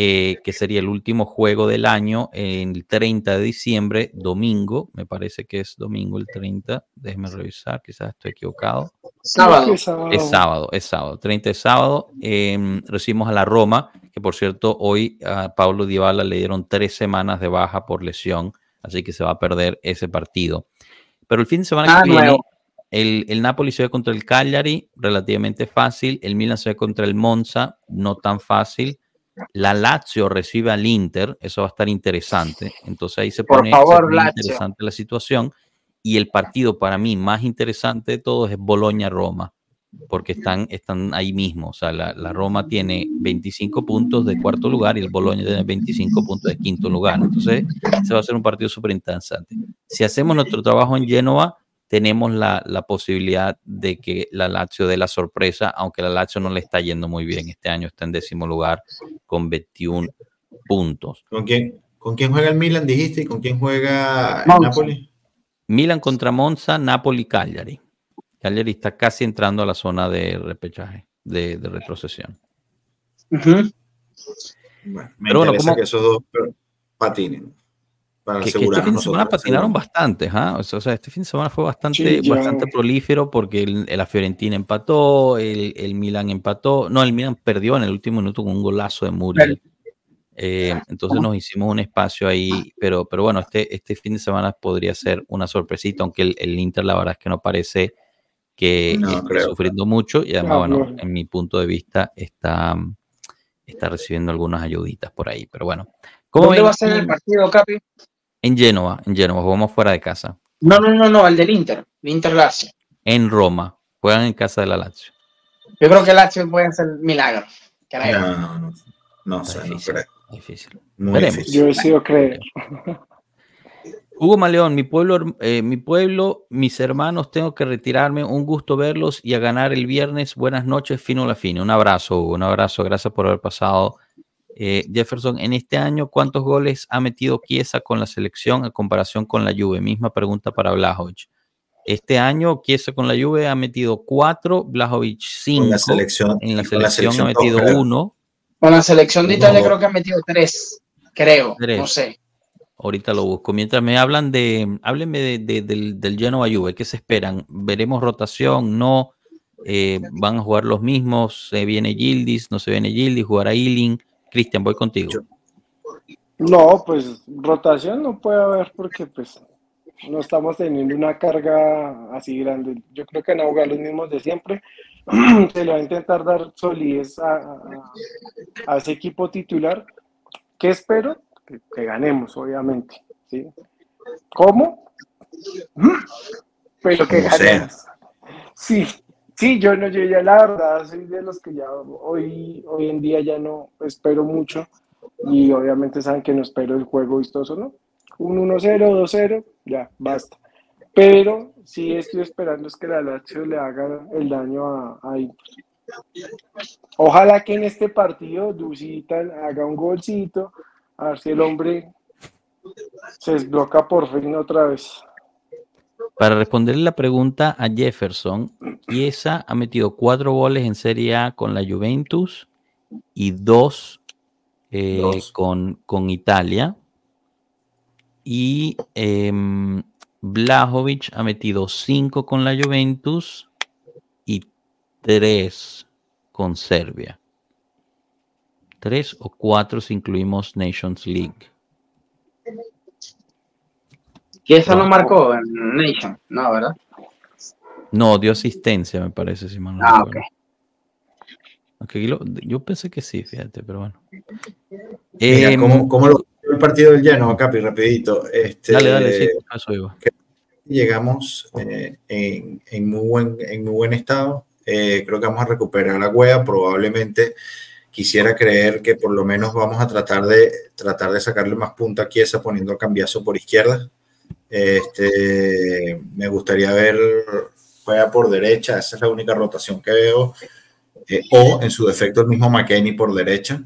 eh, que sería el último juego del año, el 30 de diciembre, domingo, me parece que es domingo el 30, déjeme revisar, quizás estoy equivocado. Sábado. Es sábado, es sábado, 30 de sábado. Em, recibimos a la Roma, que por cierto, hoy a Pablo Dybala le dieron tres semanas de baja por lesión, así que se va a perder ese partido. Pero el fin de semana que ah, viene, el, el, Napoli se ve contra el Cagliari, relativamente fácil. El Milan se ve contra el Monza, no tan fácil. La Lazio recibe al Inter, eso va a estar interesante. Entonces ahí se pone, interesante la situación. Y el partido para mí más interesante de todos es Boloña-Roma, porque están, están ahí mismo. O sea, la, Roma tiene 25 puntos de cuarto lugar y el Boloña tiene 25 puntos de quinto lugar. Entonces, se va a ser un partido súper interesante. Si hacemos nuestro trabajo en Génova, tenemos la, posibilidad de que la Lazio dé la sorpresa, aunque la Lazio no le está yendo muy bien. Este año está en décimo lugar con 21 puntos. ¿Con quién, ¿Con quién juega el Milan, dijiste? ¿Y con quién juega el Napoli? Milan contra Monza, Napoli, Cagliari. Cagliari está casi entrando a la zona de repechaje, de, retrocesión. bueno, me Pero bueno, que esos dos patinen que, este fin de semana patinaron bastante, ¿ah? o sea, este fin de semana fue bastante, bastante prolífero porque el, la Fiorentina empató, el, el, Milan empató, no, el Milan perdió en el último minuto con un golazo de Muriel. Eh, entonces nos hicimos un espacio ahí, pero, pero bueno, este, este fin de semana podría ser una sorpresita, aunque el, el Inter la verdad es que no parece que esté sufriendo mucho y además, bueno, en mi punto de vista está, está recibiendo algunas ayuditas por ahí, pero bueno. ¿Cómo ¿Dónde va a ser el partido, Capi? En Génova, en Génova, jugamos fuera de casa. No, no, no, no, el del Inter, el Inter Lazio. En Roma, juegan en casa de la Lazio. Yo creo que Lazio puede hacer milagro. No, no, no, no sé, no creo. Difícil. Muy difícil. Yo decido creer. Hugo Maleón, mi pueblo, eh, mi pueblo, mis hermanos, tengo que retirarme. Un gusto verlos y a ganar el viernes. Buenas noches, fino la fino. Un abrazo, Hugo, un abrazo. Gracias por haber pasado eh, Jefferson, en este año, ¿cuántos goles ha metido Chiesa con la selección en comparación con la Juve? Misma pregunta para Blajovic. Este año, Chiesa con la Juve ha metido cuatro, Blajovic cinco. En la selección, en la selección, ha metido uno. Con la selección de Italia creo que ha metido tres, creo, no sé. Ahorita lo busco. Mientras me hablan de, háblenme de, del, del Genoa Juve, ¿qué se esperan? ¿Veremos rotación? ¿No? Eh, ¿Van a jugar los mismos? ¿Se viene Gildis? ¿No se viene Gildis? ¿Jugará Ealing? Cristian, voy contigo. No, pues rotación no puede haber porque pues no estamos teniendo una carga así grande. Yo creo que van a jugar los mismos de siempre. Se le va a intentar dar solidez a, ese equipo titular. ¿Qué espero? Que, ganemos, obviamente. ¿sí? ¿Cómo? Pero que ganemos. Sí, Sí, yo no, yo ya la verdad soy de los que ya hoy, hoy en día ya no espero mucho y obviamente saben que no espero el juego vistoso, ¿no? Un 1-0, 2-0, ya, basta. Pero sí estoy esperando es que la Lazio le haga el daño a, a Ojalá que en este partido Dusita haga un golcito, a ver si el hombre se desbloca por fin otra vez. Para responderle la pregunta a Jefferson, Chiesa ha metido cuatro goles en Serie A con la Juventus y dos, eh, Con, con, Italia. Y eh, ha metido cinco con la Juventus y tres con Serbia. Tres o cuatro si incluimos Nations League. ¿Y eso no, marcó en Nation? No, ¿verdad? No, dio asistencia, me parece, si mal Ah, ok. yo pensé que sí, fíjate, pero bueno. Mira, eh, ¿cómo, lo el partido del lleno, Capi? Rapidito. Este, dale, dale, sí, eso iba. Llegamos eh, en, muy buen, en muy buen estado. Eh, creo que vamos a recuperar la huella. Probablemente quisiera creer que por lo menos vamos a tratar de, tratar de sacarle más punta a Chiesa poniendo a Cambiazo por izquierda. Este, me gustaría ver juega por derecha, esa es la única rotación que veo, eh, o en su defecto el mismo McKenny por derecha,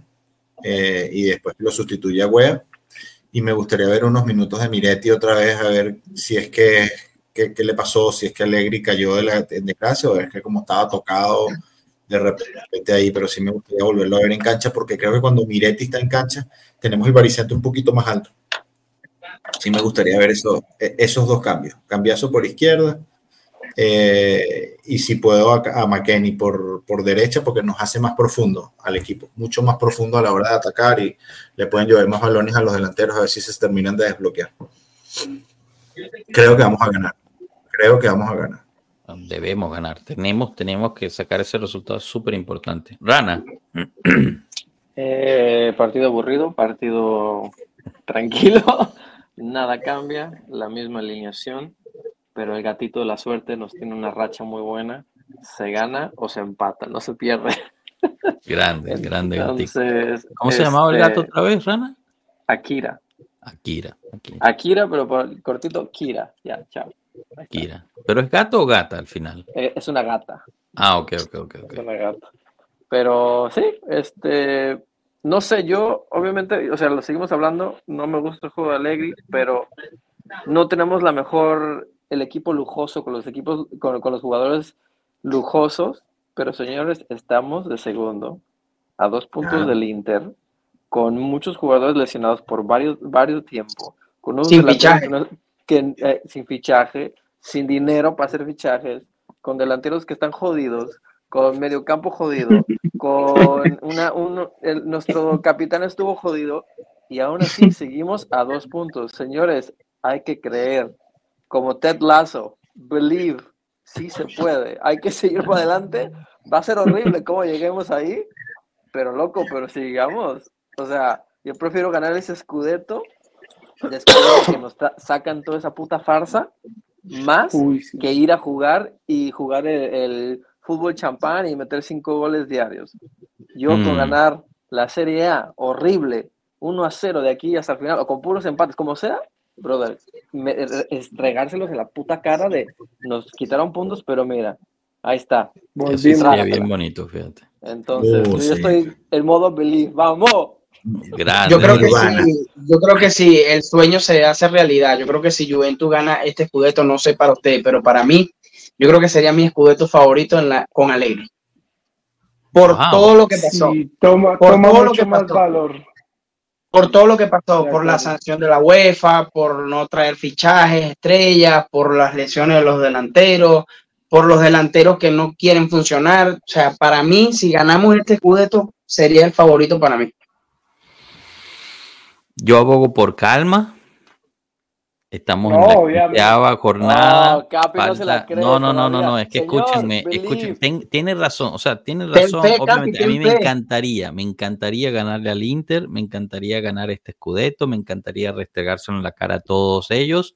eh, y después lo sustituye a Wea. y me gustaría ver unos minutos de Miretti otra vez, a ver si es que, qué le pasó, si es que Allegri cayó de la o es que como estaba tocado de repente ahí, pero sí me gustaría volverlo a ver en cancha porque creo que cuando Miretti está en cancha tenemos el baricentro un poquito más alto. Sí me gustaría ver eso, e, esos dos cambios, cambiazo por izquierda eh, y si puedo a, a McKenny por, por, derecha porque nos hace más profundo al equipo, mucho más profundo a la hora de atacar y le pueden llevar más balones a los delanteros a ver si se terminan de desbloquear. Creo que vamos a ganar, creo que vamos a ganar. Debemos ganar, tenemos, tenemos que sacar ese resultado súper importante. Rana. Eh, partido aburrido, partido tranquilo, nada cambia, la misma alineación pero el gatito de la suerte nos tiene una racha muy buena. Se gana o se empata, no se pierde. Grande, grande gatito. ¿Cómo se llamaba el gato este, otra vez, Rana? Akira. Akira. Akira, pero por cortito, Kira. Ya, chao. Akira. ¿Pero es gato o gata al final? Eh, es una gata. Ah, ok, ok, ok. Es una gata. Pero sí, este, no sé, yo obviamente, o sea, lo seguimos hablando, no me gusta el juego de Allegri, pero no tenemos la mejor el equipo lujoso, con los equipos, con, los jugadores lujosos, pero señores, estamos de segundo, a dos puntos del Inter, con muchos jugadores lesionados por varios, varios tiempos, con sin fichaje. Que, eh, sin fichaje, sin dinero para hacer fichajes, con delanteros que están jodidos, con medio campo jodido, con una, nuestro capitán estuvo jodido y aún así seguimos a dos puntos. Señores, hay que creer, como Ted Lasso, believe, sí se puede, hay que seguir para adelante, va a ser horrible cómo lleguemos ahí, pero loco, pero sigamos, o sea, yo prefiero ganar ese escudeto después de que nos sacan toda esa puta farsa, más que ir a jugar y jugar el, fútbol champán y meter cinco goles diarios. Yo con mm. ganar la Serie A horrible, 1 a 0 de aquí hasta el final, o con puros empates, como sea, brother, es regárselos en la puta cara de nos quitaron puntos, pero mira, ahí está. Sería bien bonito, fíjate. Entonces, uh, yo estoy en modo believe, vamos. yo creo que sí, yo creo que sí, el sueño se hace realidad. Yo creo que si Juventus gana este escudeto, no sé para usted, pero para mí, yo creo que sería mi escudeto favorito en la, con Alegre. Por todo lo que pasó. toma, por todo lo que más valor por todo lo que pasó, por la sanción de la UEFA, por no traer fichajes, estrellas, por las lesiones de los delanteros, por los delanteros que no quieren funcionar. O sea, para mí, si ganamos este escudeto, sería el favorito para mí. Yo abogo por calma, Estamos en la quinceava jornada. No, no, no, no, no, es que escúchenme, escúchenme, tiene razón, o sea, tiene razón, obviamente, a mí me encantaría, me encantaría ganarle al Inter, me encantaría ganar este Scudetto, me encantaría restregárselo en la cara a todos ellos,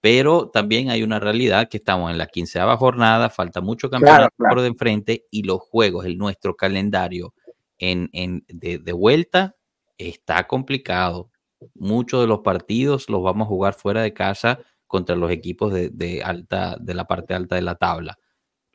pero también hay una realidad que estamos en la quinceava jornada, falta mucho campeonato por de enfrente y los juegos, el nuestro calendario en, en de, de vuelta está complicado muchos de los partidos los vamos a jugar fuera de casa contra los equipos de, alta, de la parte alta de la tabla.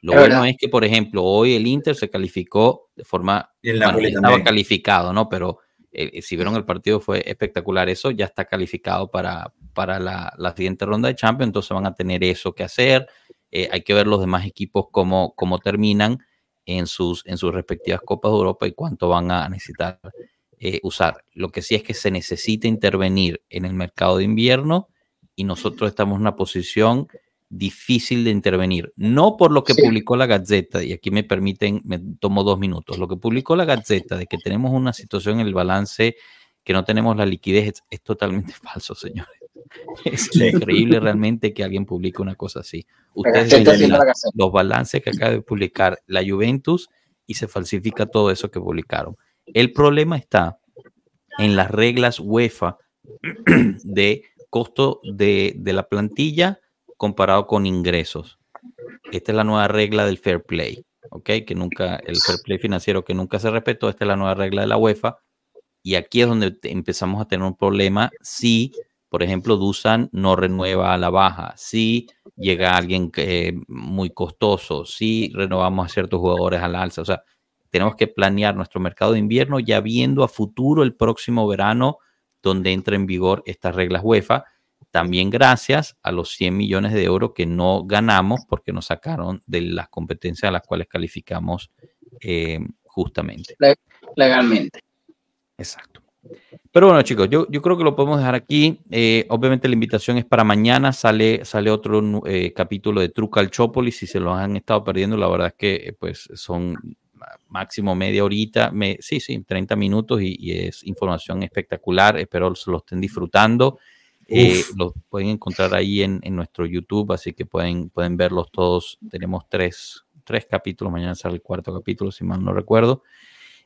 Lo bueno es que, por ejemplo, hoy el Inter se calificó de forma, estaba calificado, ¿no? Pero eh, si vieron el partido fue espectacular. Eso ya está calificado para, para la, siguiente ronda de Champions, entonces van a tener eso que hacer. Eh, hay que ver los demás equipos cómo, cómo terminan en sus, en sus respectivas Copas de Europa y cuánto van a necesitar eh, usar. Lo que sí es que se necesita intervenir en el mercado de invierno y nosotros estamos en una posición difícil de intervenir. No por lo que publicó la Gazeta, y aquí me permiten, me tomo dos minutos, lo que publicó la Gazeta de que tenemos una situación en el balance que no tenemos la liquidez es, totalmente falso, señores. Es increíble realmente que alguien publique una cosa así. Ustedes ven los balances que acaba de publicar la Juventus y se falsifica todo eso que publicaron. El problema está en las reglas UEFA de costo de, la plantilla comparado con ingresos. Esta es la nueva regla del fair play, ¿ok? Que nunca, el fair play financiero que nunca se respetó, esta es la nueva regla de la UEFA. Y aquí es donde empezamos a tener un problema si, por ejemplo, Dusan no renueva a la baja, si llega alguien que, muy costoso, si renovamos a ciertos jugadores al alza. O sea, tenemos que planear nuestro mercado de invierno ya viendo a futuro el próximo verano donde entra en vigor estas reglas UEFA. También gracias a los 100 millones de euros que no ganamos porque nos sacaron de las competencias a las cuales calificamos eh, justamente. Legalmente. Exacto. Pero bueno, chicos, yo, yo creo que lo podemos dejar aquí. Eh, obviamente la invitación es para mañana. Sale, sale otro eh, capítulo de Truca al Chopolis. Si se lo han estado perdiendo, la verdad es que pues son máximo media horita, me, sí, sí, 30 minutos y, es información espectacular. Espero se lo estén disfrutando. los pueden encontrar ahí en, en, nuestro YouTube, así que pueden, pueden verlos todos. Tenemos tres, tres capítulos. Mañana sale el cuarto capítulo, si mal no recuerdo.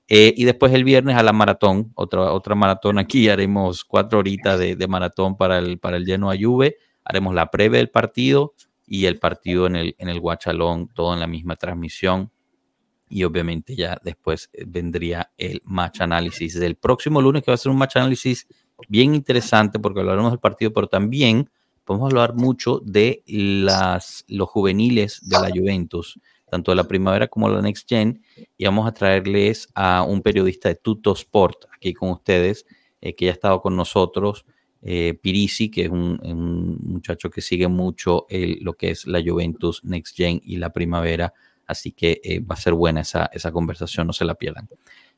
Eh, y después el viernes a la maratón, otra, otra maratón aquí, haremos cuatro horitas de, maratón para el, para el lleno a Juve, haremos la previa del partido y el partido en el, en el Guachalón, todo en la misma transmisión. Y obviamente ya después eh, vendría el match análisis del próximo lunes, que va a ser un match análisis bien interesante porque hablaremos del partido, pero también podemos hablar mucho de las, los juveniles de la Juventus tanto de la primavera como la Next Gen, y vamos a traerles a un periodista de Tutto Sport aquí con ustedes, eh, que ya ha estado con nosotros, eh, Pirisi, que es un, muchacho que sigue mucho lo que es la Juventus Next Gen y la primavera, así que eh, va a ser buena esa, esa conversación, no se la pierdan.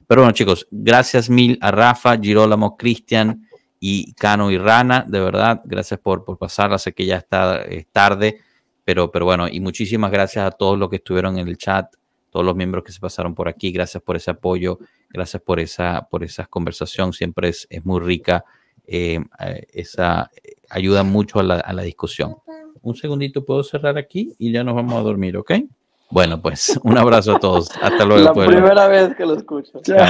Pero bueno, chicos, gracias mil a Rafa, Girolamo, Cristian y Cano y Rana, de verdad, gracias por, por pasarla, sé que ya está tarde, pero, pero bueno, y muchísimas gracias a todos los que estuvieron en el chat, todos los miembros que se pasaron por aquí. Gracias por ese apoyo, gracias por esa, por esa conversación. Siempre es, es muy rica. Eh, eh, esa ayuda mucho a la, a la, discusión. Un segundito, puedo cerrar aquí y ya nos vamos a dormir, ¿ok? Bueno, pues un abrazo a todos. Hasta luego. La primera vez que lo escucho. Chao.